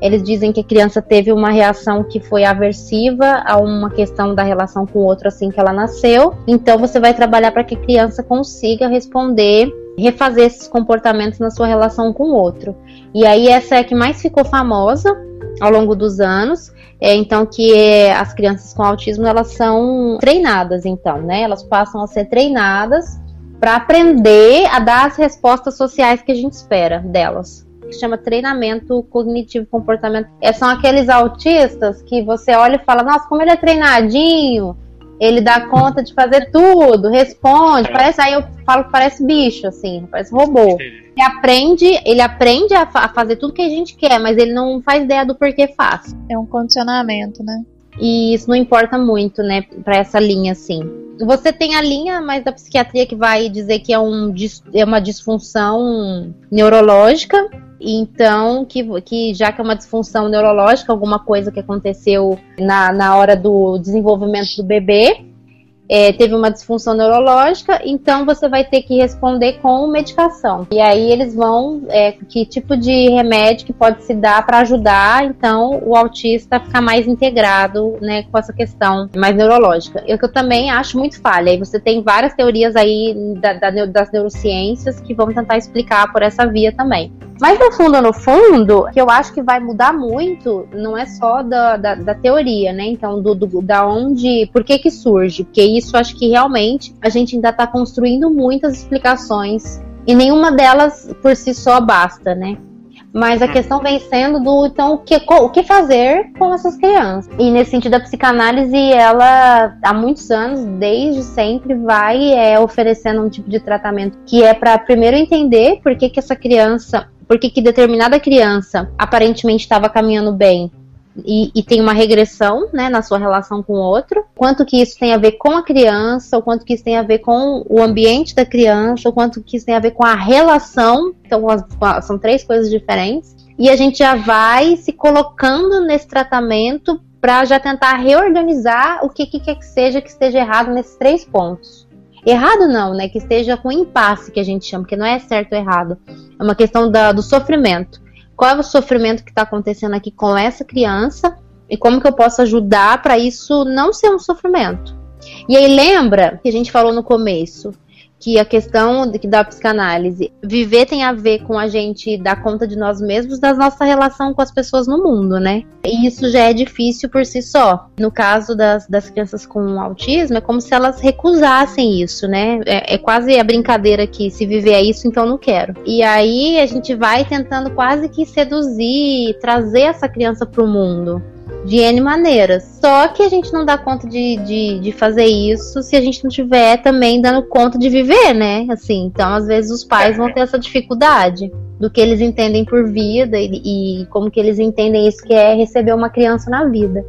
F: eles dizem que a criança teve uma reação que foi aversiva a uma questão da relação com o outro assim que ela nasceu. Então você vai trabalhar para que a criança consiga responder, refazer esses comportamentos na sua relação com o outro. E aí essa é a que mais ficou famosa ao longo dos anos. É, então que é, as crianças com autismo elas são treinadas, então, né? Elas passam a ser treinadas para aprender a dar as respostas sociais que a gente espera delas. Que chama treinamento cognitivo comportamento. É, são aqueles autistas que você olha e fala, nossa, como ele é treinadinho, ele dá conta de fazer tudo, responde, parece, aí eu falo que parece bicho, assim, parece robô. Ele aprende, ele aprende a, fa a, fazer tudo que a gente quer, mas ele não faz ideia do porquê faz.
E: É um condicionamento, né?
F: E isso não importa muito, né, para essa linha, assim. Você tem a linha mais da psiquiatria que vai dizer que é, um, é uma disfunção neurológica, então, que, que já que é uma disfunção neurológica, alguma coisa que aconteceu na, na hora do desenvolvimento do bebê, é, teve uma disfunção neurológica, então você vai ter que responder com medicação. E aí eles vão, é, que tipo de remédio que pode se dar para ajudar, então, o autista ficar mais integrado, né, com essa questão mais neurológica. Eu que eu também acho muito falha. E você tem várias teorias aí da, da, das neurociências que vão tentar explicar por essa via também. Mas no fundo, no fundo, que eu acho que vai mudar muito, não é só da, da, da teoria, né? Então, do, do, da onde, por que que surge? Porque isso acho que realmente a gente ainda está construindo muitas explicações e nenhuma delas por si só basta, né? Mas a uhum. questão vem sendo do então o que, o que fazer com essas crianças. E nesse sentido, a psicanálise, ela há muitos anos, desde sempre, vai é, oferecendo um tipo de tratamento que é para primeiro entender por que, que essa criança por que determinada criança aparentemente estava caminhando bem e, e, tem uma regressão né, na sua relação com o outro, quanto que isso tem a ver com a criança, o quanto que isso tem a ver com o ambiente da criança, o quanto que isso tem a ver com a relação. Então, são três coisas diferentes. E a gente já vai se colocando nesse tratamento para já tentar reorganizar o que, que quer que seja que esteja errado nesses três pontos. Errado não, né? Que esteja com impasse, que a gente chama, que não é certo ou errado. É uma questão da, do sofrimento. Qual é o sofrimento que está acontecendo aqui com essa criança e como que eu posso ajudar para isso não ser um sofrimento. E aí lembra que a gente falou no começo que a questão da psicanálise, viver tem a ver com a gente dar conta de nós mesmos, da nossa relação com as pessoas no mundo, né? E isso já é difícil por si só. No caso das, das crianças com autismo, é como se elas recusassem isso, né? É, é quase a brincadeira que se viver é isso, então não quero. E aí a gente vai tentando quase que seduzir, trazer essa criança para o mundo de N maneiras. Só que a gente não dá conta de, de, de, fazer isso se a gente não tiver também dando conta de viver, né? Assim, então às vezes os pais vão ter essa dificuldade do que eles entendem por vida e, e como que eles entendem isso que é receber uma criança na vida.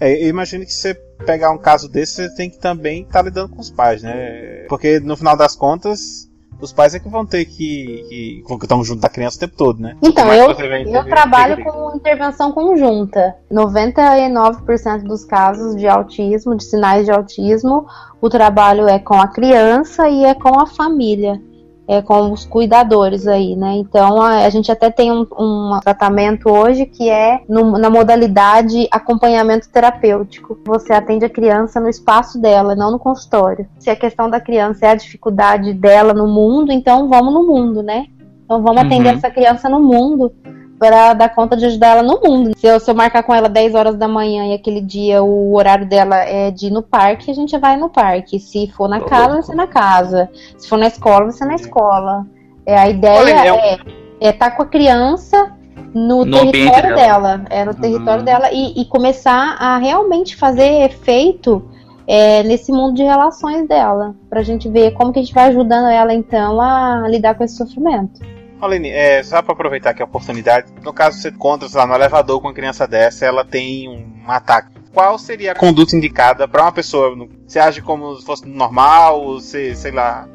B: É, imagino que você pegar um caso desse, você tem que também estar tá lidando com os pais, né? Porque no final das contas, os pais é que vão ter que. que estão junto da criança o tempo todo, né?
F: Então, eu, eu trabalho com intervenção conjunta. 99% dos casos de autismo, de sinais de autismo, o trabalho é com a criança e é com a família é, com os cuidadores aí, né? Então a, a gente até tem um, um, tratamento hoje que é no, na modalidade acompanhamento terapêutico. Você atende a criança no espaço dela, não no consultório. Se a questão da criança é a dificuldade dela no mundo, então vamos no mundo, né? Então vamos atender uhum. essa criança no mundo para dar conta de ajudar ela no mundo. Se eu, se eu marcar com ela 10 horas da manhã e aquele dia o horário dela é de ir no parque, a gente vai no parque. Se for na casa, vai ser na casa. Se for na escola, vai ser na escola. É, a ideia é estar é, é tá com a criança no, no território dela. É no território uhum. dela e, e, começar a realmente fazer efeito é, nesse mundo de relações dela. Pra gente ver como que a gente vai ajudando ela então a lidar com esse sofrimento.
B: Aline, é, só para aproveitar aqui a oportunidade, no caso você encontra lá no elevador com uma criança dessa, ela tem um ataque. Qual seria a conduta indicada para uma pessoa? Você age como se fosse normal? Você, sei lá,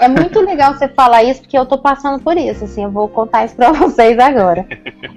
F: é muito legal você falar isso, porque eu tô passando por isso, assim, eu vou contar isso pra vocês agora.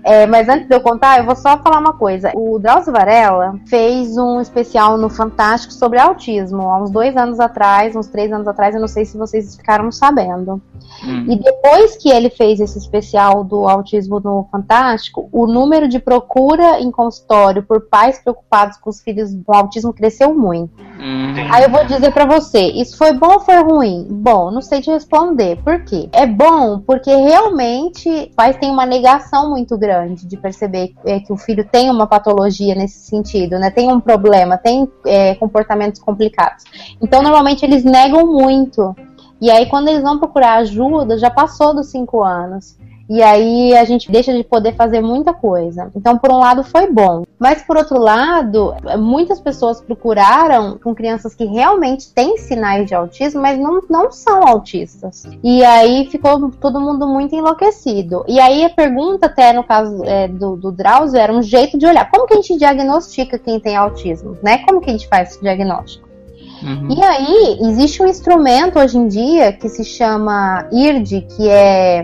F: É, mas antes de eu contar, eu vou só falar uma coisa. O Drauzio Varela fez um especial no Fantástico sobre autismo, há uns dois anos atrás, uns três anos atrás, eu não sei se vocês ficaram sabendo. Hum. E depois que ele fez esse especial do autismo no Fantástico, o número de procura em consultório por pais preocupados com os filhos com autismo cresceu muito. Hum. Aí eu vou dizer para você, isso foi bom ou foi ruim? Bom, não sei te responder. Por quê? É bom porque realmente pais têm uma negação muito grande de perceber é, que o filho tem uma patologia nesse sentido, né? Tem um problema, tem é, comportamentos complicados. Então, normalmente eles negam muito E aí, quando eles vão procurar ajuda, já passou dos 5 anos. E aí a gente deixa de poder fazer muita coisa. Então, por um lado, foi bom. Mas, por outro lado, muitas pessoas procuraram com crianças que realmente têm sinais de autismo, mas não, não são autistas. E aí ficou todo mundo muito enlouquecido. E aí a pergunta, até no caso é, do, do Drauzio, era um jeito de olhar. Como que a gente diagnostica quem tem autismo? Né? Como que a gente faz esse diagnóstico? Uhum. E aí, existe um instrumento hoje em dia que se chama IRD, que é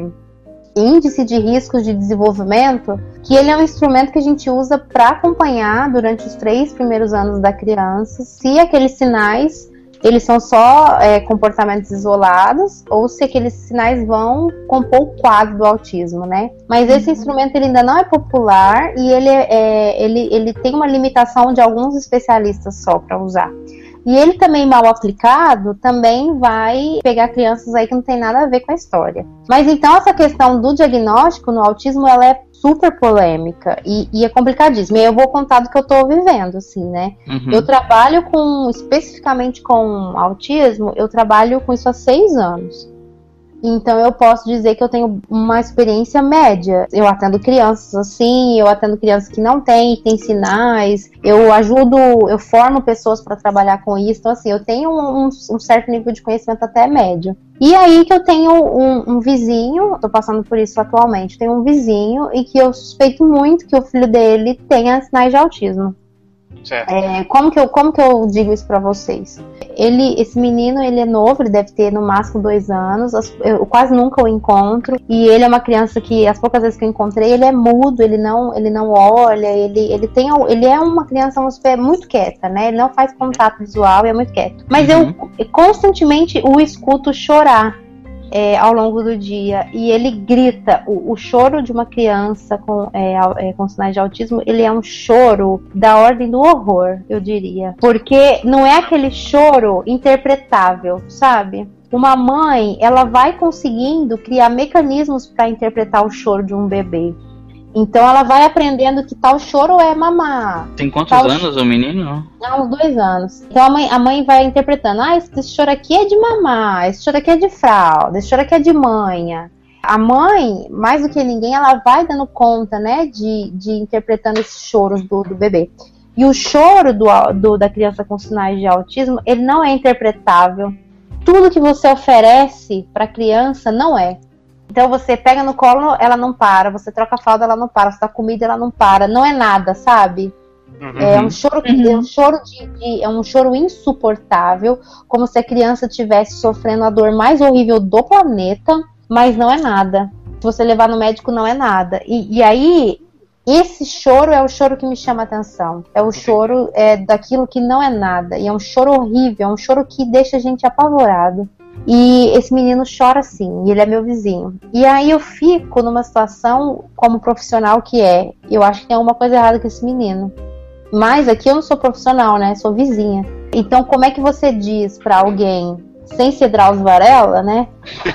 F: índice de riscos de desenvolvimento, que ele é um instrumento que a gente usa para acompanhar durante os três primeiros anos da criança se aqueles sinais eles são só é, comportamentos isolados ou se aqueles sinais vão compor o quadro do autismo, né? Mas esse uhum. instrumento ele ainda não é popular e ele, é, ele, ele tem uma limitação de alguns especialistas só para usar. E ele também mal aplicado também vai pegar crianças aí que não tem nada a ver com a história. Mas então essa questão do diagnóstico no autismo ela é super polêmica e, e é complicadíssima. E eu vou contar do que eu estou vivendo, assim, né? Uhum. Eu trabalho com especificamente com autismo, eu trabalho com isso há seis anos. Então eu posso dizer que eu tenho uma experiência média. Eu atendo crianças assim, eu atendo crianças que não têm, têm sinais, eu ajudo, eu formo pessoas para trabalhar com isso. Então, assim, eu tenho um, um, certo nível de conhecimento até médio. E aí que eu tenho um, um vizinho, estou passando por isso atualmente, tenho um vizinho e que eu suspeito muito que o filho dele tenha sinais de autismo. É, como, que eu, como que eu digo isso para vocês? Ele, esse menino, ele é novo, ele deve ter no máximo dois anos. Eu quase nunca o encontro. E ele é uma criança que, as poucas vezes que eu encontrei, ele é mudo, ele não, ele não olha, ele, ele tem, ele é uma criança muito quieta, né? Ele não faz contato visual e é muito quieto. Mas uhum. eu constantemente o escuto chorar é, ao longo do dia e ele grita. O, o choro de uma criança com, é, é, com sinais de autismo, ele é um choro da ordem do horror, eu diria. Porque não é aquele choro interpretável, sabe? Uma mãe, ela vai conseguindo criar mecanismos para interpretar o choro de um bebê. Então ela vai aprendendo que tal choro é mamar.
C: Tem quantos tal anos o menino?
F: Há uns dois anos. Então a mãe, a mãe vai interpretando: ah, esse, esse choro aqui é de mamar, esse choro aqui é de fralda, esse choro aqui é de manha. A mãe, mais do que ninguém, ela vai dando conta, né, de, de interpretando esses choros do, do bebê. E o choro do, do, da criança com sinais de autismo, ele não é interpretável. Tudo que você oferece para a criança não é. Então você pega no colo, ela não para, você troca a fralda, ela não para, você dá comida, ela não para, não é nada, sabe? Uhum. É um choro, uhum. é um choro de, de, é um choro insuportável, como se a criança estivesse sofrendo a dor mais horrível do planeta, mas não é nada. Se você levar no médico, não é nada. E, e aí, esse choro é o choro que me chama a atenção. É o choro é, daquilo que não é nada. E é um choro horrível, é um choro que deixa a gente apavorado. E esse menino chora assim, e ele é meu vizinho. E aí eu fico numa situação como profissional que é, eu acho que tem alguma coisa errada com esse menino. Mas aqui eu não sou profissional, né? Sou vizinha. Então como é que você diz para alguém sem ser Drauzio Varela, né?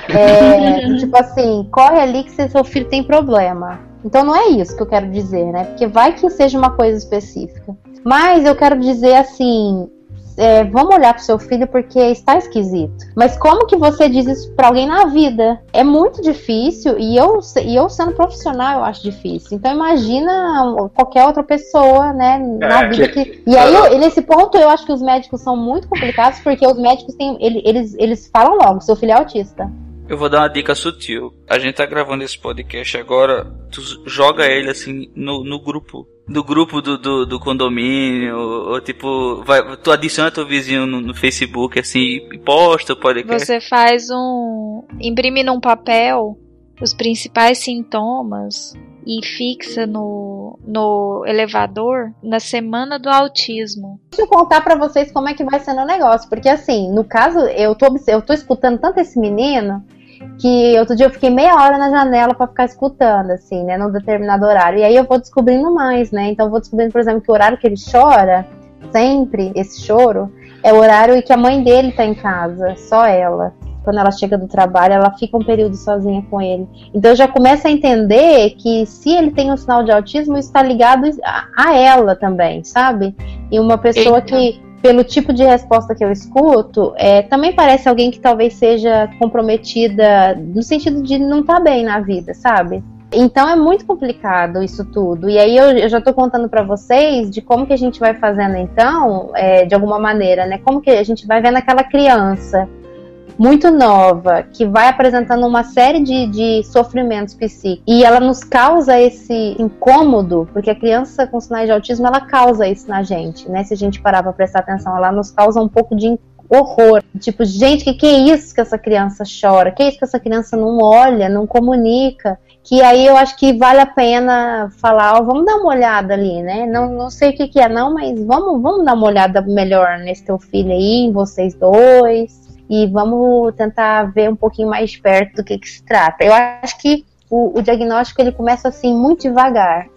F: É, tipo assim, corre ali que seu filho tem problema. Então não é isso que eu quero dizer, né? Porque vai que seja uma coisa específica. Mas eu quero dizer assim, é, vamos olhar pro seu filho porque está esquisito. Mas como que você diz isso para alguém na vida? É muito difícil e eu, e eu sendo profissional eu acho difícil. Então imagina qualquer outra pessoa, né, na é, vida que... E aí, eu, nesse ponto, eu acho que os médicos são muito complicados porque os médicos têm, eles, eles falam logo, seu filho é autista.
C: Eu vou dar uma dica sutil. A gente tá gravando esse podcast agora, tu joga ele assim no, no grupo do grupo do, do, do condomínio, ou, ou, tipo, vai, tu adiciona teu vizinho no, no Facebook, assim, e posta o podcast.
E: Você faz um. imprime num papel os principais sintomas e fixa no, no elevador na semana do autismo.
F: Deixa eu contar para vocês como é que vai sendo o negócio, porque assim, no caso, eu tô, eu tô escutando tanto esse menino que outro dia eu fiquei meia hora na janela para ficar escutando, assim, né, num determinado horário. E aí eu vou descobrindo mais, né? Então eu vou descobrindo, por exemplo, que o horário que ele chora, sempre, esse choro, é o horário em que a mãe dele tá em casa, só ela. Quando ela chega do trabalho, ela fica um período sozinha com ele. Então eu já começo a entender que se ele tem um sinal de autismo, isso está ligado a, a, ela também, sabe? E uma pessoa Eita. que pelo tipo de resposta que eu escuto, é, também parece alguém que talvez seja comprometida no sentido de não estar tá bem na vida, sabe? Então é muito complicado isso tudo. E aí eu, eu já estou contando para vocês de como que a gente vai fazendo então, é, de alguma maneira, né? Como que a gente vai vendo aquela criança muito nova, que vai apresentando uma série de, de sofrimentos psíquicos, e ela nos causa esse incômodo, porque a criança com sinais de autismo, ela causa isso na gente, né? Se a gente parar pra prestar atenção, ela nos causa um pouco de horror. Tipo, gente, que que é isso que essa criança chora? Que é isso que essa criança não olha, não comunica? Que aí eu acho que vale a pena falar, ó, vamos dar uma olhada ali, né? Não, não sei o que, que é, não, mas vamos, vamos dar uma olhada melhor nesse teu filho aí, em vocês dois e vamos tentar ver um pouquinho mais perto do que, que se trata. Eu acho que o, o, diagnóstico ele começa assim muito devagar,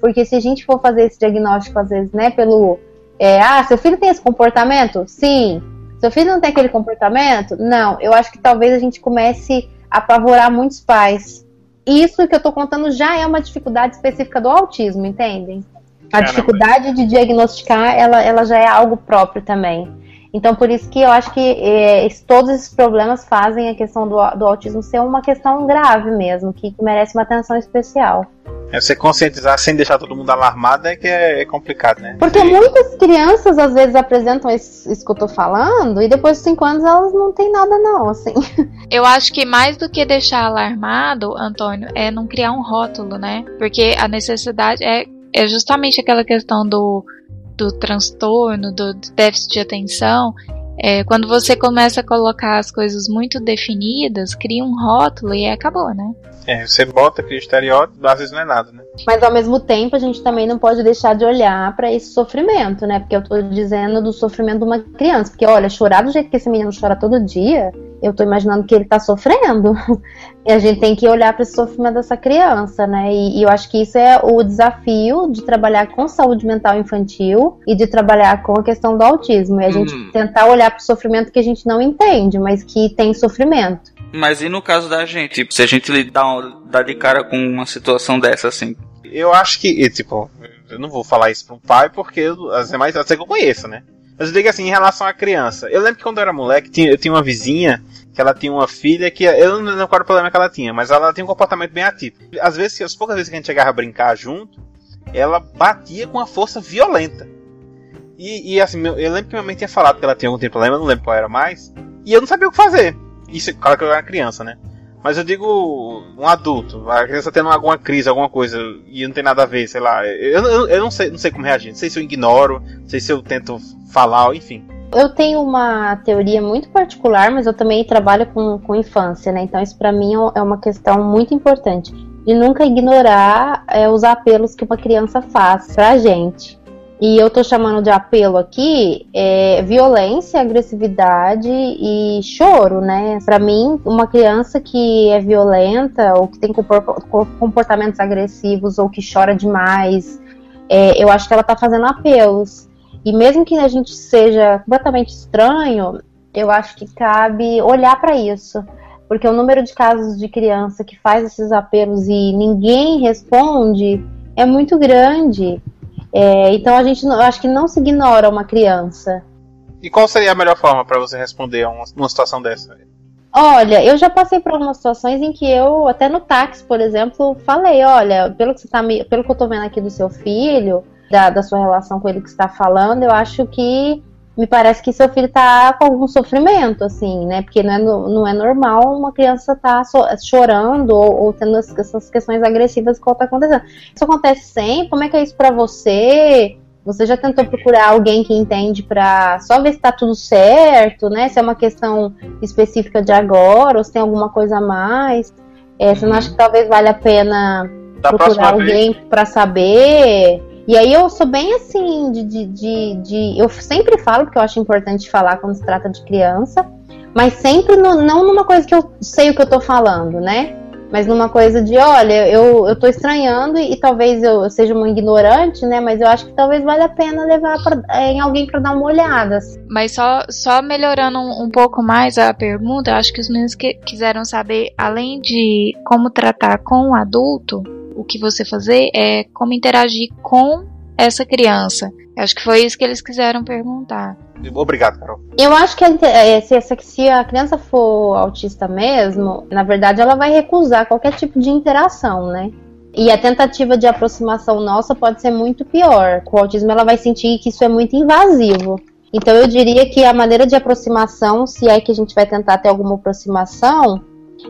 F: porque se a gente for fazer esse diagnóstico às vezes, né, pelo é, ah, seu filho tem esse comportamento? Sim. Seu filho não tem aquele comportamento? Não. Eu acho que talvez a gente comece a apavorar muitos pais. Isso que eu estou contando já é uma dificuldade específica do autismo, entendem? A dificuldade de diagnosticar, ela, ela já é algo próprio também. Então, por isso que eu acho que é, todos esses problemas fazem a questão do, do, autismo ser uma questão grave mesmo, que, que merece uma atenção especial.
B: É, você conscientizar sem deixar todo mundo alarmado é que é, é complicado, né?
F: Porque muitas crianças às vezes apresentam isso, isso que eu tô falando e depois de 5 anos elas não têm nada, não, assim.
E: Eu acho que mais do que deixar alarmado, Antônio, é não criar um rótulo, né? Porque a necessidade é, é justamente aquela questão do do transtorno, do déficit de atenção, é, quando você começa a colocar as coisas muito definidas, cria um rótulo e acabou, né?
B: É, você bota aquele estereótipo, às vezes não é nada, né?
F: Mas ao mesmo tempo a gente também não pode deixar de olhar para esse sofrimento, né? Porque eu tô dizendo do sofrimento de uma criança. Porque, olha, chorar do jeito que esse menino chora todo dia, eu tô imaginando que ele tá sofrendo. e a gente tem que olhar para esse sofrimento dessa criança, né? E, e, eu acho que isso é o desafio de trabalhar com saúde mental infantil e de trabalhar com a questão do autismo. E a gente hum. tentar olhar para o sofrimento que a gente não entende, mas que tem sofrimento.
C: Mas e no caso da gente? Se a gente dá, dá de cara com uma situação dessa, assim?
B: Eu acho que, tipo, eu não vou falar isso para um pai porque as demais até que eu conheço, né? Mas eu digo assim, em relação à criança. Eu lembro que quando eu era moleque, tinha, eu tinha uma vizinha que ela tinha uma filha que. Eu não lembro qual era o problema que ela tinha, mas ela tinha um comportamento bem atípico. Às vezes, as poucas vezes que a gente chegava a brincar junto, ela batia com uma força violenta. E, e assim, eu lembro que minha mãe tinha falado que ela tinha algum tipo de problema, não lembro qual era mais. E eu não sabia o que fazer. Isso, claro que eu era criança, né? Mas eu digo um adulto, a criança tendo alguma crise, alguma coisa, e não tem nada a ver, sei lá. Eu, eu, eu não, sei, não sei como reagir. Não sei se eu ignoro, não sei se eu tento falar, enfim.
F: Eu tenho uma teoria muito particular, mas eu também trabalho com, com infância, né? Então isso para mim é uma questão muito importante. De nunca ignorar é, os apelos que uma criança faz pra gente. E eu tô chamando de apelo aqui é, violência, agressividade e choro, né? Para mim, uma criança que é violenta ou que tem comportamentos agressivos ou que chora demais, é, eu acho que ela tá fazendo apelos. E mesmo que a gente seja completamente estranho, eu acho que cabe olhar para isso. Porque o número de casos de criança que faz esses apelos e ninguém responde é muito grande. É, então a gente, eu acho que não se ignora uma criança.
B: E qual seria a melhor forma para você responder a uma, uma, situação dessa?
F: Olha, eu já passei por algumas situações em que eu, até no táxi, por exemplo, falei, olha, pelo que você tá pelo que eu tô vendo aqui do seu filho, da, da sua relação com ele que está falando, eu acho que me parece que seu filho está com algum sofrimento, assim, né? Porque não é, não é normal uma criança estar tá so, chorando ou, ou, tendo essas questões agressivas que está acontecendo. Isso acontece sempre? Como é que é isso para você? Você já tentou procurar alguém que entende para só ver se está tudo certo, né? Se é uma questão específica de agora ou se tem alguma coisa a mais? É, você não acha que talvez valha a pena da procurar alguém para saber? E aí eu sou bem assim, de, de, de, de, Eu sempre falo, porque eu acho importante falar quando se trata de criança, mas sempre no, não numa coisa que eu sei o que eu tô falando, né? Mas numa coisa de, olha, eu, eu tô estranhando e, talvez eu, eu, seja uma ignorante, né? Mas eu acho que talvez valha a pena levar pra, é, em alguém para dar uma olhada.
E: Mas só, só melhorando um, um, pouco mais a pergunta, eu acho que os meninos que, quiseram saber, além de como tratar com o adulto, o que você fazer é como interagir com essa criança? Acho que foi isso que eles quiseram perguntar.
B: Obrigado, Carol.
F: Eu acho que é, se, se a criança for autista mesmo, na verdade ela vai recusar qualquer tipo de interação, né? E a tentativa de aproximação nossa pode ser muito pior. Com o autismo, ela vai sentir que isso é muito invasivo. Então, eu diria que a maneira de aproximação, se é que a gente vai tentar ter alguma aproximação,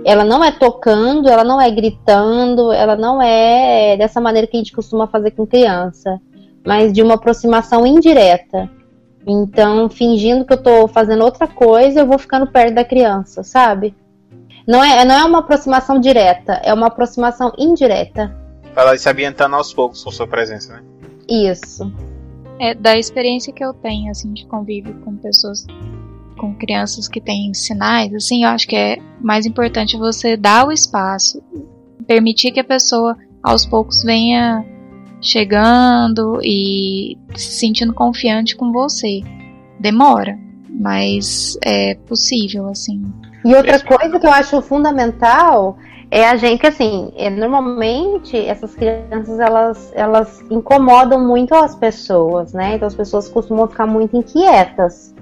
F: ela não é tocando, ela não é gritando, ela não é dessa maneira que a gente costuma fazer com criança, mas de uma aproximação indireta. Então, fingindo que eu tô fazendo outra coisa, eu vou ficando perto da criança, sabe? Não é, não é uma aproximação direta, é uma aproximação indireta.
B: Ela se ambientando aos poucos com sua presença, né?
F: Isso.
E: É, da experiência que eu tenho, assim, de convívio com pessoas, com crianças que têm sinais, assim, eu acho que é mais importante você dar o espaço, permitir que a pessoa aos poucos venha chegando e se sentindo confiante com você. Demora, mas é possível, assim.
F: E outra coisa que eu acho fundamental é a gente, assim, é, normalmente essas crianças elas, elas incomodam muito as pessoas, né? Então as pessoas costumam ficar muito inquietas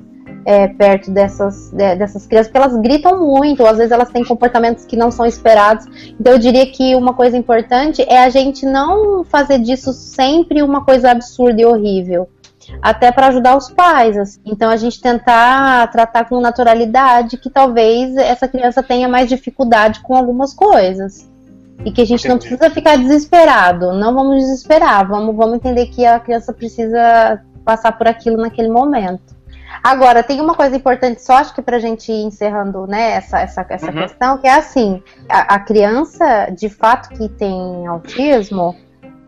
F: é, perto dessas, de, dessas crianças, porque elas gritam muito, ou às vezes elas têm comportamentos que não são esperados. Então eu diria que uma coisa importante é a gente não fazer disso sempre uma coisa absurda e horrível até para ajudar os pais. Assim. Então a gente tentar tratar com naturalidade que talvez essa criança tenha mais dificuldade com algumas coisas. E que a gente não precisa ficar desesperado, não vamos desesperar, vamos, vamos entender que a criança precisa passar por aquilo naquele momento. Agora, tem uma coisa importante, só acho que pra gente ir encerrando né, essa, essa, essa uhum. questão, que é assim, a, a criança, de fato, que tem autismo,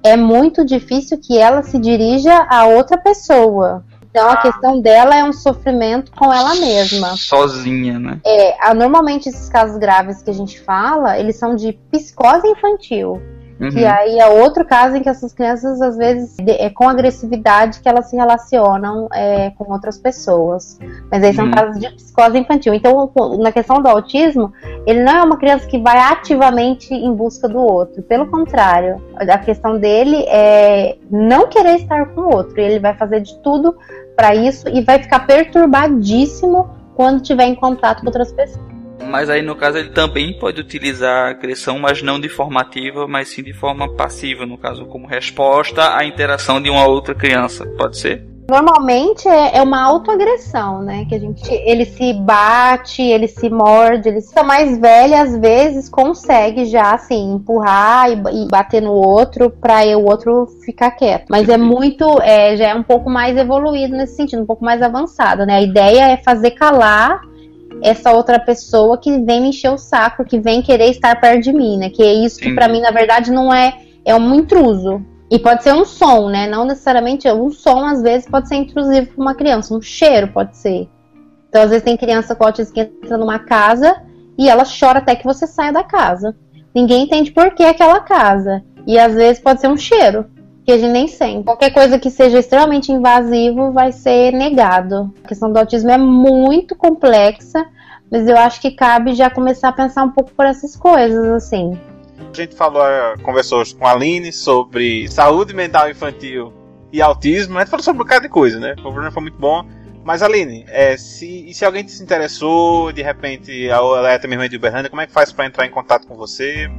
F: é muito difícil que ela se dirija a outra pessoa. Então a questão dela é um sofrimento com ela mesma.
C: Sozinha, né?
F: É, normalmente esses casos graves que a gente fala, eles são de psicose infantil. Uhum. Que aí é outro caso em que essas crianças, às vezes, é com agressividade que elas se relacionam é, com outras pessoas. Mas aí são uhum. casos de psicose infantil. Então, na questão do autismo, ele não é uma criança que vai ativamente em busca do outro. Pelo contrário, a questão dele é não querer estar com o outro. Ele vai fazer de tudo para isso e vai ficar perturbadíssimo quando tiver em contato com outras pessoas.
C: Mas aí no caso ele também pode utilizar a agressão, mas não de forma ativa, mas sim de forma passiva, no caso, como resposta à interação de uma outra criança, pode ser?
F: Normalmente é, é uma autoagressão, né? Que a gente, ele se bate, ele se morde, ele se mais velho às vezes consegue já assim empurrar e, e bater no outro para o outro ficar quieto. Mas é muito, é, já é um pouco mais evoluído nesse sentido, um pouco mais avançado, né? A ideia é fazer calar essa outra pessoa que vem me encher o saco, que vem querer estar perto de mim, né? Que é isso que para mim, na verdade, não é. É um intruso. E pode ser um som, né? Não necessariamente. Um som, às vezes, pode ser intrusivo para uma criança. Um cheiro pode ser. Então, às vezes, tem criança com autismo que entra numa casa e ela chora até que você saia da casa. Ninguém entende por que aquela casa. E às vezes pode ser um cheiro que a gente nem sente. Qualquer coisa que seja extremamente invasivo vai ser negado. A questão do autismo é muito complexa, mas eu acho que cabe já começar a pensar um pouco por essas coisas, assim.
B: A gente falou, eh, conversou com a Aline sobre saúde mental infantil e autismo, a gente falou sobre um bocado de coisa, né? O programa foi muito bom. Mas Aline, é, se, se alguém se interessou, de repente, ela é também de Uberlândia, como é que faz para entrar em contato com você?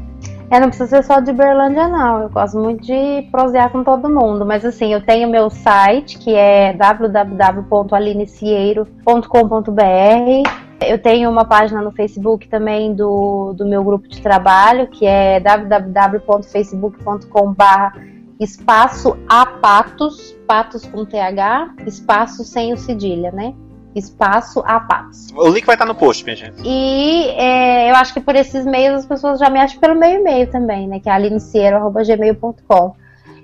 F: É, não precisa ser só de Berlândia, não. Eu gosto muito de prosear com todo mundo. Mas assim, eu tenho meu site, que é www.alinecieiro.com.br. Eu tenho uma página no Facebook também do, do meu grupo de trabalho, que é www.facebook.com.br espaço a patos, patos com TH, espaço sem o cedilha, né? Espaço a patos.
B: O link vai estar no post, minha gente.
F: E é, eu acho que por esses meios as pessoas já me acham pelo meu e-mail também, né? Que é aliniciero.gmail.com.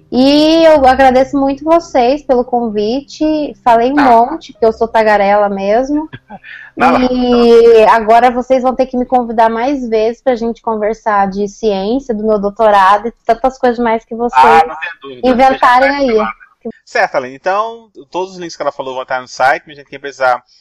F: E eu agradeço muito vocês pelo convite. Falei um ah. monte, porque eu sou tagarela mesmo. Não, e não. agora vocês vão ter que me convidar mais vezes para a gente conversar de ciência, do meu doutorado e tantas coisas mais que vocês ah, inventarem aí.
B: Certo, Aline. Então, todos os links que ela falou vão estar no site. A gente quem precisar